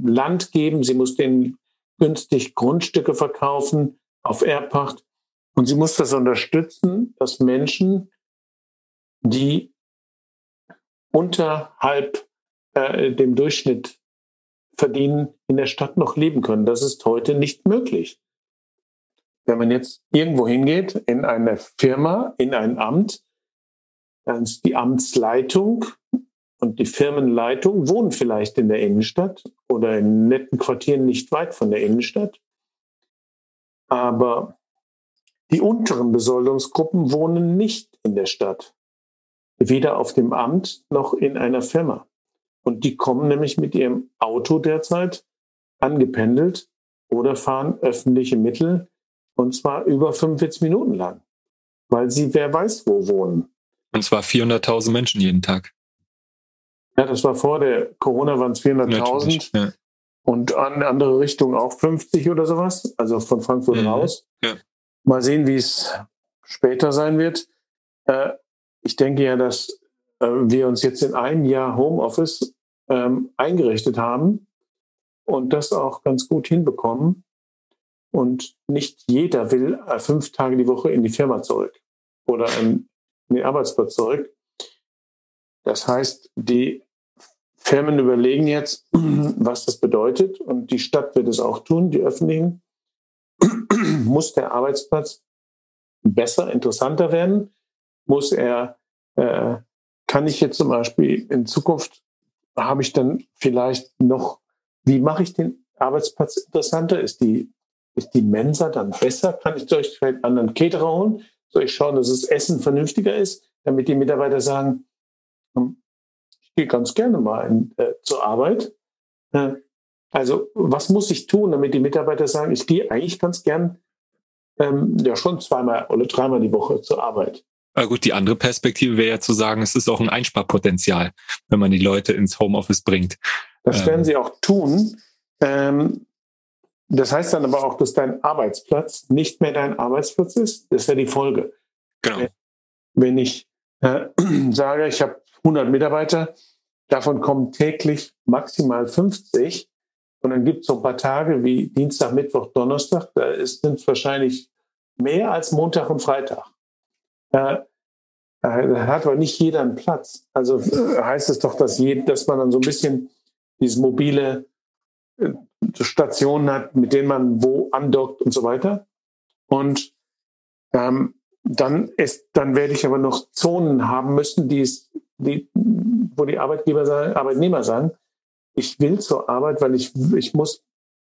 Speaker 3: Land geben. Sie muss denen günstig Grundstücke verkaufen auf Erbpacht. Und sie muss das unterstützen, dass Menschen, die unterhalb äh, dem Durchschnitt verdienen, in der Stadt noch leben können. Das ist heute nicht möglich. Wenn man jetzt irgendwo hingeht, in eine Firma, in ein Amt, die Amtsleitung und die Firmenleitung wohnen vielleicht in der Innenstadt oder in netten Quartieren nicht weit von der Innenstadt. Aber die unteren Besoldungsgruppen wohnen nicht in der Stadt. Weder auf dem Amt noch in einer Firma. Und die kommen nämlich mit ihrem Auto derzeit angependelt oder fahren öffentliche Mittel und zwar über 45 Minuten lang, weil sie wer weiß wo wohnen.
Speaker 2: Und zwar 400.000 Menschen jeden Tag.
Speaker 3: Ja, das war vor der Corona waren es 400.000 ja. und an andere Richtung auch 50 oder sowas, also von Frankfurt mhm. raus. Ja. Mal sehen, wie es später sein wird. Äh, ich denke ja, dass äh, wir uns jetzt in einem Jahr Homeoffice ähm, eingerichtet haben und das auch ganz gut hinbekommen. Und nicht jeder will äh, fünf Tage die Woche in die Firma zurück oder in den Arbeitsplatz zurück. Das heißt, die Firmen überlegen jetzt, was das bedeutet und die Stadt wird es auch tun, die öffentlichen. Muss der Arbeitsplatz besser, interessanter werden? Muss er, äh, kann ich jetzt zum Beispiel in Zukunft, habe ich dann vielleicht noch, wie mache ich den Arbeitsplatz interessanter? Ist die, ist die Mensa dann besser? Kann ich durch einen anderen Caterer holen? Soll ich schauen, dass das Essen vernünftiger ist, damit die Mitarbeiter sagen, ich gehe ganz gerne mal in, äh, zur Arbeit. Äh, also was muss ich tun, damit die Mitarbeiter sagen, ich gehe eigentlich ganz gern ähm, ja schon zweimal oder dreimal die Woche zur Arbeit.
Speaker 2: Aber gut, die andere Perspektive wäre ja zu sagen, es ist auch ein Einsparpotenzial, wenn man die Leute ins Homeoffice bringt.
Speaker 3: Das werden ähm. sie auch tun. Ähm, das heißt dann aber auch, dass dein Arbeitsplatz nicht mehr dein Arbeitsplatz ist. Das ist ja die Folge. Genau. Wenn ich äh, sage, ich habe 100 Mitarbeiter, davon kommen täglich maximal 50 und dann gibt es so ein paar Tage wie Dienstag, Mittwoch, Donnerstag, da ist, sind wahrscheinlich mehr als Montag und Freitag. Äh, da hat aber nicht jeder einen Platz. Also äh, heißt es doch, dass, je, dass man dann so ein bisschen dieses mobile äh, Stationen hat, mit denen man wo andockt und so weiter. Und ähm, dann ist, dann werde ich aber noch Zonen haben müssen, die, es, die wo die Arbeitgeber sagen, Arbeitnehmer sagen, ich will zur Arbeit, weil ich, ich muss,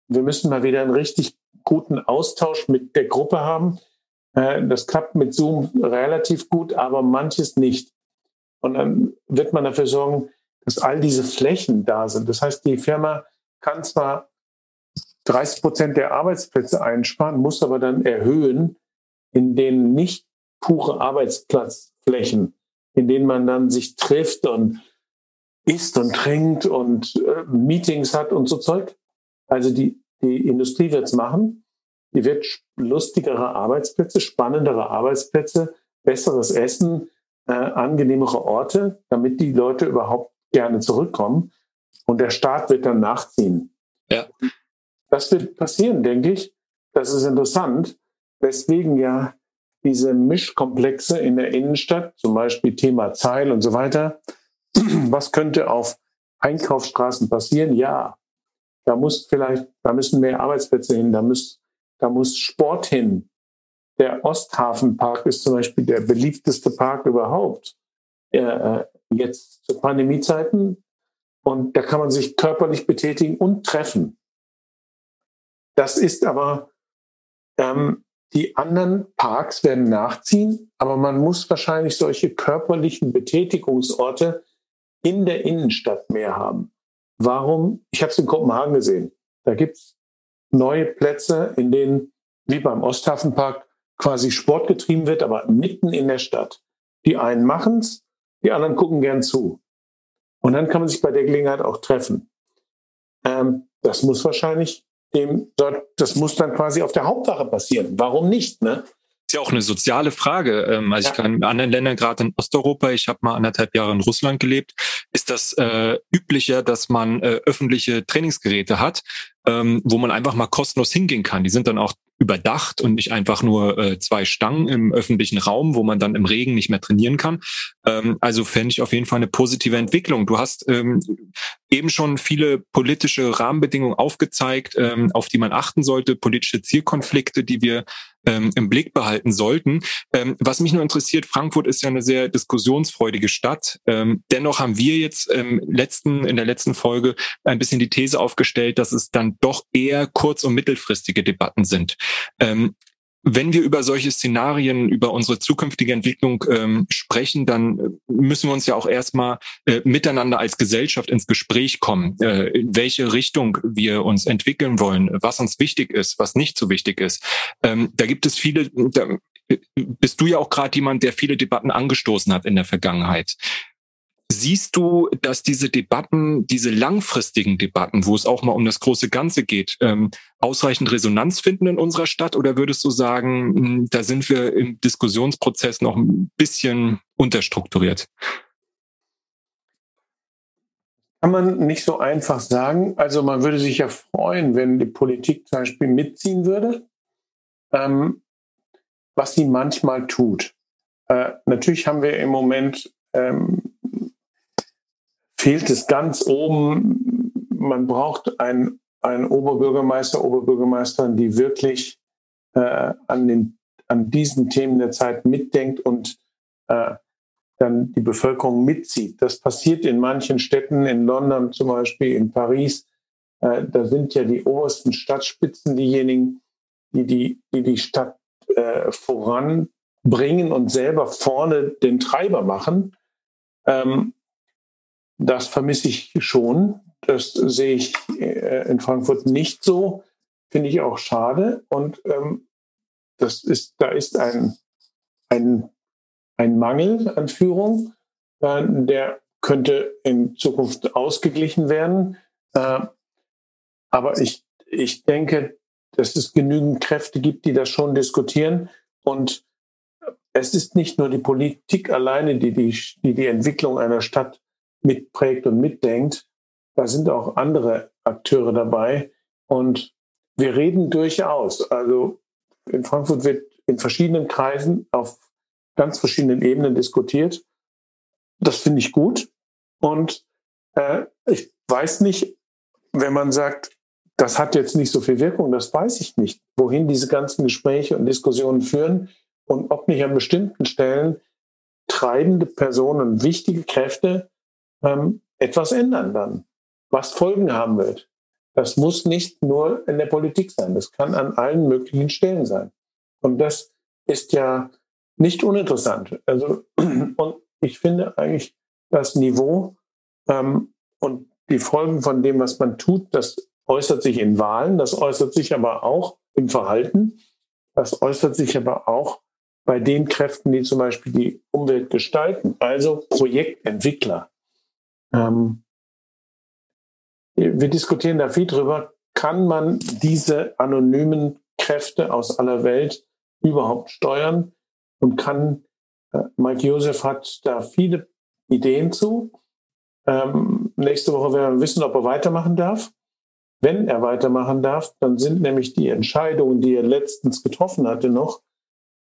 Speaker 3: wir müssen mal wieder einen richtig guten Austausch mit der Gruppe haben. Äh, das klappt mit Zoom relativ gut, aber manches nicht. Und dann wird man dafür sorgen, dass all diese Flächen da sind. Das heißt, die Firma kann zwar 30 Prozent der Arbeitsplätze einsparen, muss aber dann erhöhen, in denen nicht pure Arbeitsplatzflächen, in denen man dann sich trifft und isst und trinkt und äh, Meetings hat und so Zeug. Also die, die Industrie wird's machen. Die wird lustigere Arbeitsplätze, spannendere Arbeitsplätze, besseres Essen, äh, angenehmere Orte, damit die Leute überhaupt gerne zurückkommen. Und der Staat wird dann nachziehen. Ja. Das wird passieren, denke ich. Das ist interessant, weswegen ja diese Mischkomplexe in der Innenstadt, zum Beispiel Thema Zeil und so weiter, was könnte auf Einkaufsstraßen passieren? Ja, da muss vielleicht, da müssen mehr Arbeitsplätze hin, da muss, da muss Sport hin. Der Osthafenpark ist zum Beispiel der beliebteste Park überhaupt. Äh, jetzt zu Pandemiezeiten. Und da kann man sich körperlich betätigen und treffen. Das ist aber, ähm, die anderen Parks werden nachziehen, aber man muss wahrscheinlich solche körperlichen Betätigungsorte in der Innenstadt mehr haben. Warum? Ich habe es in Kopenhagen gesehen. Da gibt's neue Plätze, in denen, wie beim Osthafenpark, quasi Sport getrieben wird, aber mitten in der Stadt. Die einen machen's, die anderen gucken gern zu. Und dann kann man sich bei der Gelegenheit auch treffen. Ähm, das muss wahrscheinlich dem, das muss dann quasi auf der Hauptwache passieren. Warum nicht? Ne?
Speaker 2: ist ja auch eine soziale Frage. Ähm, also ja. ich kann in anderen Ländern, gerade in Osteuropa, ich habe mal anderthalb Jahre in Russland gelebt, ist das äh, üblicher, dass man äh, öffentliche Trainingsgeräte hat, ähm, wo man einfach mal kostenlos hingehen kann. Die sind dann auch überdacht und nicht einfach nur äh, zwei Stangen im öffentlichen Raum, wo man dann im Regen nicht mehr trainieren kann. Ähm, also fände ich auf jeden Fall eine positive Entwicklung. Du hast ähm, eben schon viele politische Rahmenbedingungen aufgezeigt, ähm, auf die man achten sollte, politische Zielkonflikte, die wir ähm, im Blick behalten sollten. Ähm, was mich nur interessiert, Frankfurt ist ja eine sehr diskussionsfreudige Stadt. Ähm, dennoch haben wir jetzt ähm, letzten, in der letzten Folge ein bisschen die These aufgestellt, dass es dann doch eher kurz- und mittelfristige Debatten sind. Ähm, wenn wir über solche Szenarien, über unsere zukünftige Entwicklung ähm, sprechen, dann äh, müssen wir uns ja auch erstmal äh, miteinander als Gesellschaft ins Gespräch kommen, äh, in welche Richtung wir uns entwickeln wollen, was uns wichtig ist, was nicht so wichtig ist. Ähm, da gibt es viele, da äh, bist du ja auch gerade jemand, der viele Debatten angestoßen hat in der Vergangenheit. Siehst du, dass diese Debatten, diese langfristigen Debatten, wo es auch mal um das große Ganze geht, ähm, ausreichend Resonanz finden in unserer Stadt? Oder würdest du sagen, hm, da sind wir im Diskussionsprozess noch ein bisschen unterstrukturiert?
Speaker 3: Kann man nicht so einfach sagen. Also man würde sich ja freuen, wenn die Politik zum Beispiel mitziehen würde, ähm, was sie manchmal tut. Äh, natürlich haben wir im Moment ähm, fehlt es ganz oben. Man braucht einen, einen Oberbürgermeister, Oberbürgermeisterin, die wirklich äh, an, den, an diesen Themen der Zeit mitdenkt und äh, dann die Bevölkerung mitzieht. Das passiert in manchen Städten, in London zum Beispiel, in Paris. Äh, da sind ja die obersten Stadtspitzen diejenigen, die die, die, die Stadt äh, voranbringen und selber vorne den Treiber machen. Ähm, das vermisse ich schon. Das sehe ich äh, in Frankfurt nicht so. Finde ich auch schade. Und ähm, das ist, da ist ein, ein, ein Mangel an Führung, äh, der könnte in Zukunft ausgeglichen werden. Äh, aber ich, ich denke, dass es genügend Kräfte gibt, die das schon diskutieren. Und es ist nicht nur die Politik alleine, die die, die, die Entwicklung einer Stadt mitprägt und mitdenkt. Da sind auch andere Akteure dabei. Und wir reden durchaus. Also in Frankfurt wird in verschiedenen Kreisen auf ganz verschiedenen Ebenen diskutiert. Das finde ich gut. Und äh, ich weiß nicht, wenn man sagt, das hat jetzt nicht so viel Wirkung, das weiß ich nicht, wohin diese ganzen Gespräche und Diskussionen führen und ob nicht an bestimmten Stellen treibende Personen, wichtige Kräfte ähm, etwas ändern dann, was Folgen haben wird. Das muss nicht nur in der Politik sein, das kann an allen möglichen Stellen sein. Und das ist ja nicht uninteressant. Also, und ich finde eigentlich das Niveau ähm, und die Folgen von dem, was man tut, das äußert sich in Wahlen, das äußert sich aber auch im Verhalten, das äußert sich aber auch bei den Kräften, die zum Beispiel die Umwelt gestalten, also Projektentwickler. Ähm, wir diskutieren da viel drüber. Kann man diese anonymen Kräfte aus aller Welt überhaupt steuern? Und kann, äh, Mike Joseph hat da viele Ideen zu. Ähm, nächste Woche werden wir wissen, ob er weitermachen darf. Wenn er weitermachen darf, dann sind nämlich die Entscheidungen, die er letztens getroffen hatte, noch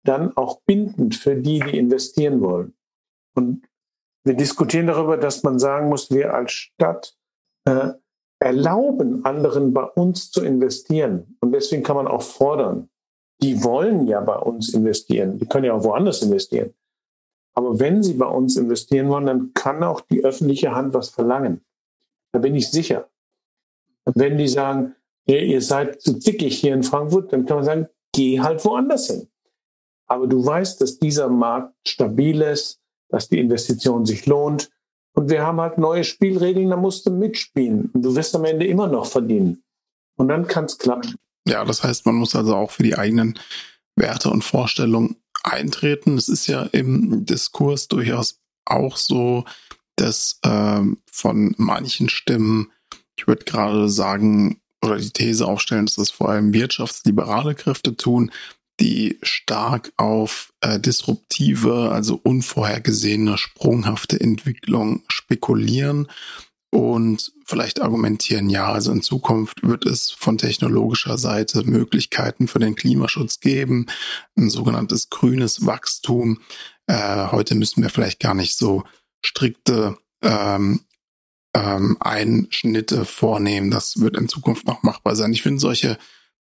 Speaker 3: dann auch bindend für die, die investieren wollen. Und wir diskutieren darüber, dass man sagen muss, wir als Stadt äh, erlauben anderen bei uns zu investieren. Und deswegen kann man auch fordern. Die wollen ja bei uns investieren. Die können ja auch woanders investieren. Aber wenn sie bei uns investieren wollen, dann kann auch die öffentliche Hand was verlangen. Da bin ich sicher. Wenn die sagen, ja, ihr seid zu zickig hier in Frankfurt, dann kann man sagen, geh halt woanders hin. Aber du weißt, dass dieser Markt stabil ist, dass die Investition sich lohnt. Und wir haben halt neue Spielregeln, da musst du mitspielen. Und du wirst am Ende immer noch verdienen. Und dann kann es klappen.
Speaker 1: Ja, das heißt, man muss also auch für die eigenen Werte und Vorstellungen eintreten. Es ist ja im Diskurs durchaus auch so, dass ähm, von manchen Stimmen, ich würde gerade sagen, oder die These aufstellen, dass das vor allem wirtschaftsliberale Kräfte tun, die stark auf äh, disruptive, also unvorhergesehene, sprunghafte Entwicklung spekulieren und vielleicht argumentieren, ja, also in Zukunft wird es von technologischer Seite Möglichkeiten für den Klimaschutz geben, ein sogenanntes grünes Wachstum. Äh, heute müssen wir vielleicht gar nicht so strikte ähm, ähm, Einschnitte vornehmen. Das wird in Zukunft noch machbar sein. Ich finde solche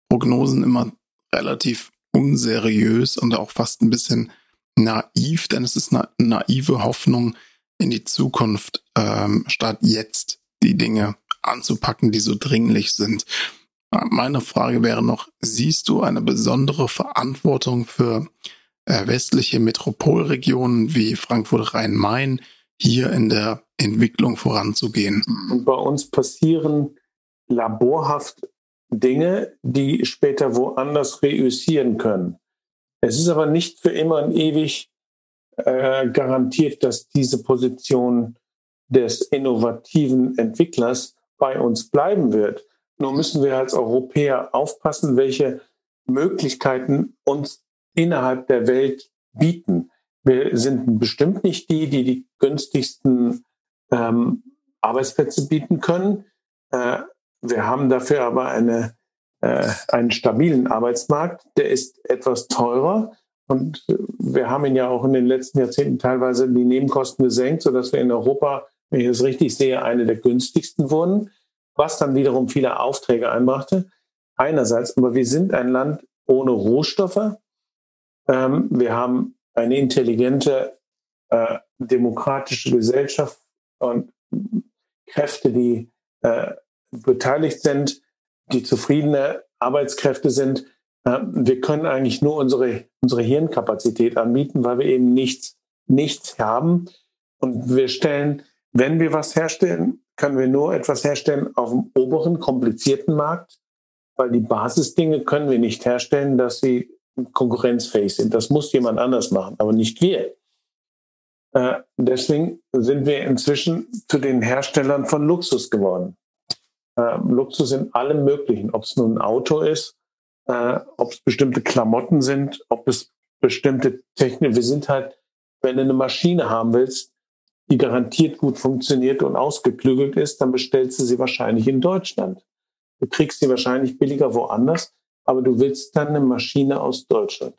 Speaker 1: Prognosen immer relativ unseriös und auch fast ein bisschen naiv, denn es ist eine naive Hoffnung in die Zukunft, ähm, statt jetzt die Dinge anzupacken, die so dringlich sind. Meine Frage wäre noch, siehst du eine besondere Verantwortung für äh, westliche Metropolregionen wie Frankfurt-Rhein-Main, hier in der Entwicklung voranzugehen.
Speaker 3: Bei uns passieren laborhaft Dinge, die später woanders reüssieren können. Es ist aber nicht für immer und ewig äh, garantiert, dass diese Position des innovativen Entwicklers bei uns bleiben wird. Nur müssen wir als Europäer aufpassen, welche Möglichkeiten uns innerhalb der Welt bieten. Wir sind bestimmt nicht die, die die günstigsten ähm, Arbeitsplätze bieten können. Äh, wir haben dafür aber eine, äh, einen stabilen Arbeitsmarkt, der ist etwas teurer. Und wir haben ihn ja auch in den letzten Jahrzehnten teilweise die Nebenkosten gesenkt, sodass wir in Europa, wenn ich das richtig sehe, eine der günstigsten wurden, was dann wiederum viele Aufträge einbrachte. Einerseits, aber wir sind ein Land ohne Rohstoffe. Ähm, wir haben eine intelligente, äh, demokratische Gesellschaft und Kräfte, die äh, beteiligt sind, die zufriedene Arbeitskräfte sind. Äh, wir können eigentlich nur unsere, unsere Hirnkapazität anbieten, weil wir eben nichts, nichts haben. Und wir stellen, wenn wir was herstellen, können wir nur etwas herstellen auf dem oberen, komplizierten Markt, weil die Basisdinge können wir nicht herstellen, dass sie konkurrenzfähig sind. Das muss jemand anders machen, aber nicht wir. Äh, deswegen sind wir inzwischen zu den Herstellern von Luxus geworden. Äh, Luxus in allem Möglichen, ob es nun ein Auto ist, äh, ob es bestimmte Klamotten sind, ob es bestimmte Technik. Wir sind halt, wenn du eine Maschine haben willst, die garantiert gut funktioniert und ausgeklügelt ist, dann bestellst du sie wahrscheinlich in Deutschland. Du kriegst sie wahrscheinlich billiger woanders, aber du willst dann eine Maschine aus Deutschland.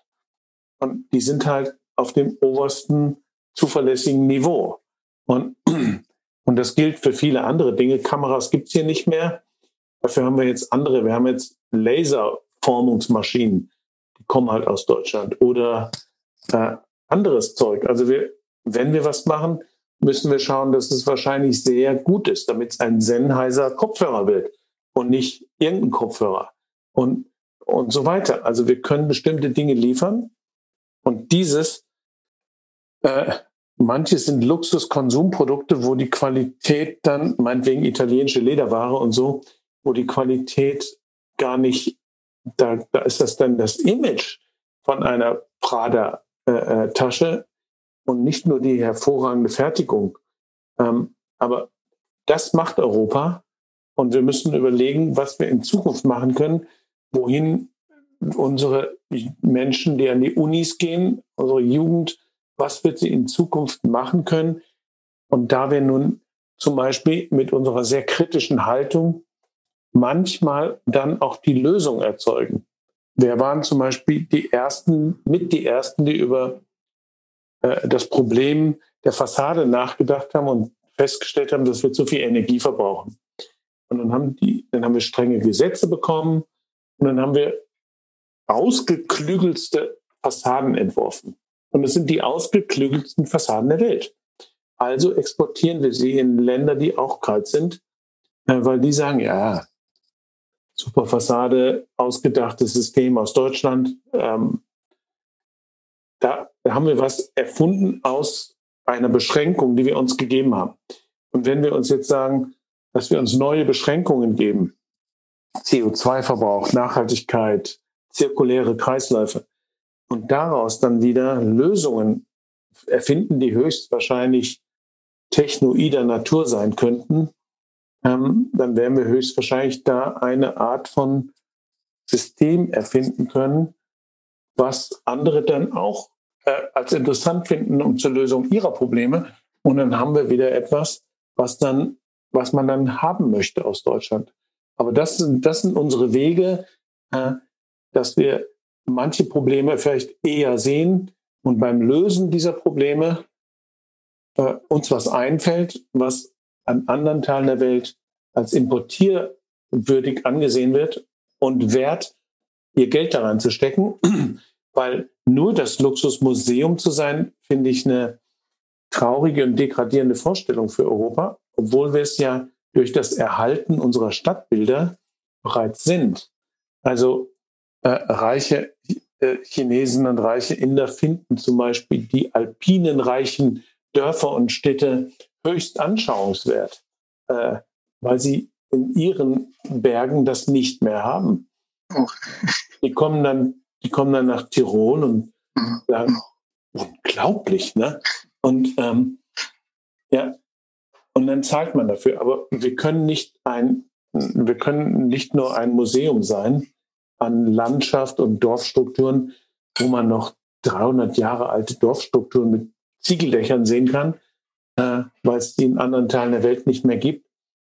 Speaker 3: Und die sind halt auf dem obersten zuverlässigen Niveau. Und, und das gilt für viele andere Dinge. Kameras gibt's hier nicht mehr. Dafür haben wir jetzt andere. Wir haben jetzt Laserformungsmaschinen, die kommen halt aus Deutschland. Oder äh, anderes Zeug. Also wir, wenn wir was machen, müssen wir schauen, dass es wahrscheinlich sehr gut ist, damit es ein Sennheiser Kopfhörer wird und nicht irgendein Kopfhörer. Und, und so weiter. Also wir können bestimmte Dinge liefern. Und dieses äh, manche sind Luxuskonsumprodukte, wo die Qualität dann, meinetwegen italienische Lederware und so, wo die Qualität gar nicht, da, da ist das dann das Image von einer Prada-Tasche äh, äh und nicht nur die hervorragende Fertigung. Ähm, aber das macht Europa und wir müssen überlegen, was wir in Zukunft machen können, wohin unsere Menschen, die an die Unis gehen, unsere Jugend, was wird sie in Zukunft machen können. Und da wir nun zum Beispiel mit unserer sehr kritischen Haltung manchmal dann auch die Lösung erzeugen. Wir waren zum Beispiel die ersten, mit die ersten, die über äh, das Problem der Fassade nachgedacht haben und festgestellt haben, dass wir zu viel Energie verbrauchen. Und dann haben die, dann haben wir strenge Gesetze bekommen und dann haben wir ausgeklügelste Fassaden entworfen. Und es sind die ausgeklügelsten Fassaden der Welt. Also exportieren wir sie in Länder, die auch kalt sind, äh, weil die sagen, ja, super Fassade, ausgedachtes System aus Deutschland. Ähm, da haben wir was erfunden aus einer Beschränkung, die wir uns gegeben haben. Und wenn wir uns jetzt sagen, dass wir uns neue Beschränkungen geben, CO2-Verbrauch, Nachhaltigkeit, zirkuläre Kreisläufe, und daraus dann wieder Lösungen erfinden, die höchstwahrscheinlich technoider Natur sein könnten, ähm, dann werden wir höchstwahrscheinlich da eine Art von System erfinden können, was andere dann auch äh, als interessant finden, um zur Lösung ihrer Probleme. Und dann haben wir wieder etwas, was dann, was man dann haben möchte aus Deutschland. Aber das sind, das sind unsere Wege, äh, dass wir manche Probleme vielleicht eher sehen und beim Lösen dieser Probleme äh, uns was einfällt, was an anderen Teilen der Welt als importierwürdig angesehen wird und wert, ihr Geld daran zu stecken, weil nur das Luxusmuseum zu sein, finde ich eine traurige und degradierende Vorstellung für Europa, obwohl wir es ja durch das Erhalten unserer Stadtbilder bereits sind. Also äh, reiche äh, Chinesen und reiche Inder finden zum Beispiel die alpinen reichen Dörfer und Städte höchst anschauungswert, äh, weil sie in ihren Bergen das nicht mehr haben. Oh. Die kommen dann, die kommen dann nach Tirol und mhm. sagen, unglaublich, ne? Und ähm, ja, und dann zahlt man dafür. Aber wir können nicht ein, wir können nicht nur ein Museum sein an Landschaft und Dorfstrukturen, wo man noch 300 Jahre alte Dorfstrukturen mit Ziegeldächern sehen kann, äh, weil es die in anderen Teilen der Welt nicht mehr gibt.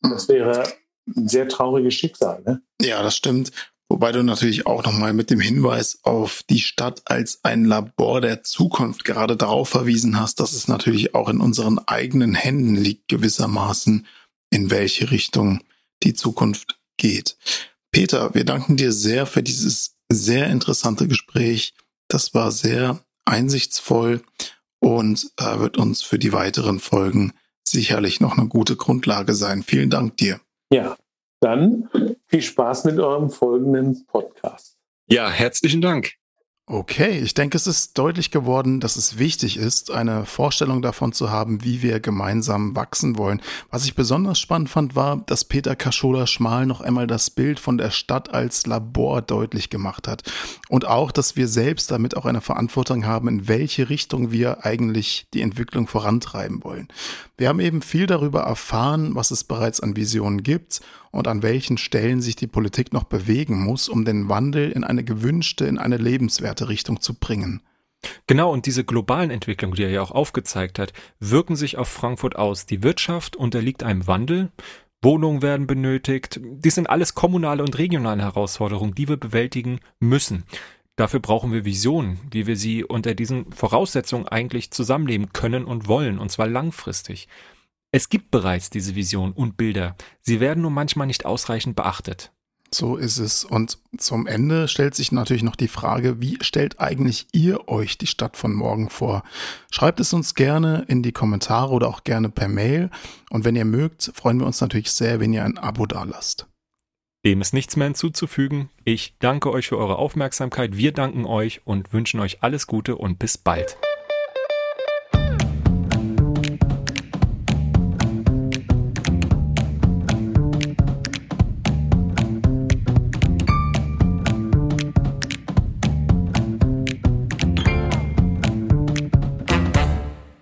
Speaker 3: Das wäre ein sehr trauriges Schicksal. Ne?
Speaker 1: Ja, das stimmt. Wobei du natürlich auch nochmal mit dem Hinweis auf die Stadt als ein Labor der Zukunft gerade darauf verwiesen hast, dass es natürlich auch in unseren eigenen Händen liegt, gewissermaßen, in welche Richtung die Zukunft geht. Peter, wir danken dir sehr für dieses sehr interessante Gespräch. Das war sehr einsichtsvoll und äh, wird uns für die weiteren Folgen sicherlich noch eine gute Grundlage sein. Vielen Dank dir.
Speaker 3: Ja, dann viel Spaß mit eurem folgenden Podcast.
Speaker 2: Ja, herzlichen Dank.
Speaker 1: Okay, ich denke, es ist deutlich geworden, dass es wichtig ist, eine Vorstellung davon zu haben, wie wir gemeinsam wachsen wollen. Was ich besonders spannend fand, war, dass Peter Kaschola Schmal noch einmal das Bild von der Stadt als Labor deutlich gemacht hat. Und auch, dass wir selbst damit auch eine Verantwortung haben, in welche Richtung wir eigentlich die Entwicklung vorantreiben wollen. Wir haben eben viel darüber erfahren, was es bereits an Visionen gibt und an welchen Stellen sich die Politik noch bewegen muss, um den Wandel in eine gewünschte, in eine lebenswerte Richtung zu bringen.
Speaker 2: Genau, und diese globalen Entwicklungen, die er ja auch aufgezeigt hat, wirken sich auf Frankfurt aus. Die Wirtschaft unterliegt einem Wandel, Wohnungen werden benötigt. Dies sind alles kommunale und regionale Herausforderungen, die wir bewältigen müssen. Dafür brauchen wir Visionen, wie wir sie unter diesen Voraussetzungen eigentlich zusammenleben können und wollen, und zwar langfristig. Es gibt bereits diese Vision und Bilder. Sie werden nur manchmal nicht ausreichend beachtet.
Speaker 1: So ist es. Und zum Ende stellt sich natürlich noch die Frage, wie stellt eigentlich ihr euch die Stadt von morgen vor? Schreibt es uns gerne in die Kommentare oder auch gerne per Mail. Und wenn ihr mögt, freuen wir uns natürlich sehr, wenn ihr ein Abo dalasst.
Speaker 2: Dem ist nichts mehr hinzuzufügen. Ich danke euch für eure Aufmerksamkeit. Wir danken euch und wünschen euch alles Gute und bis bald.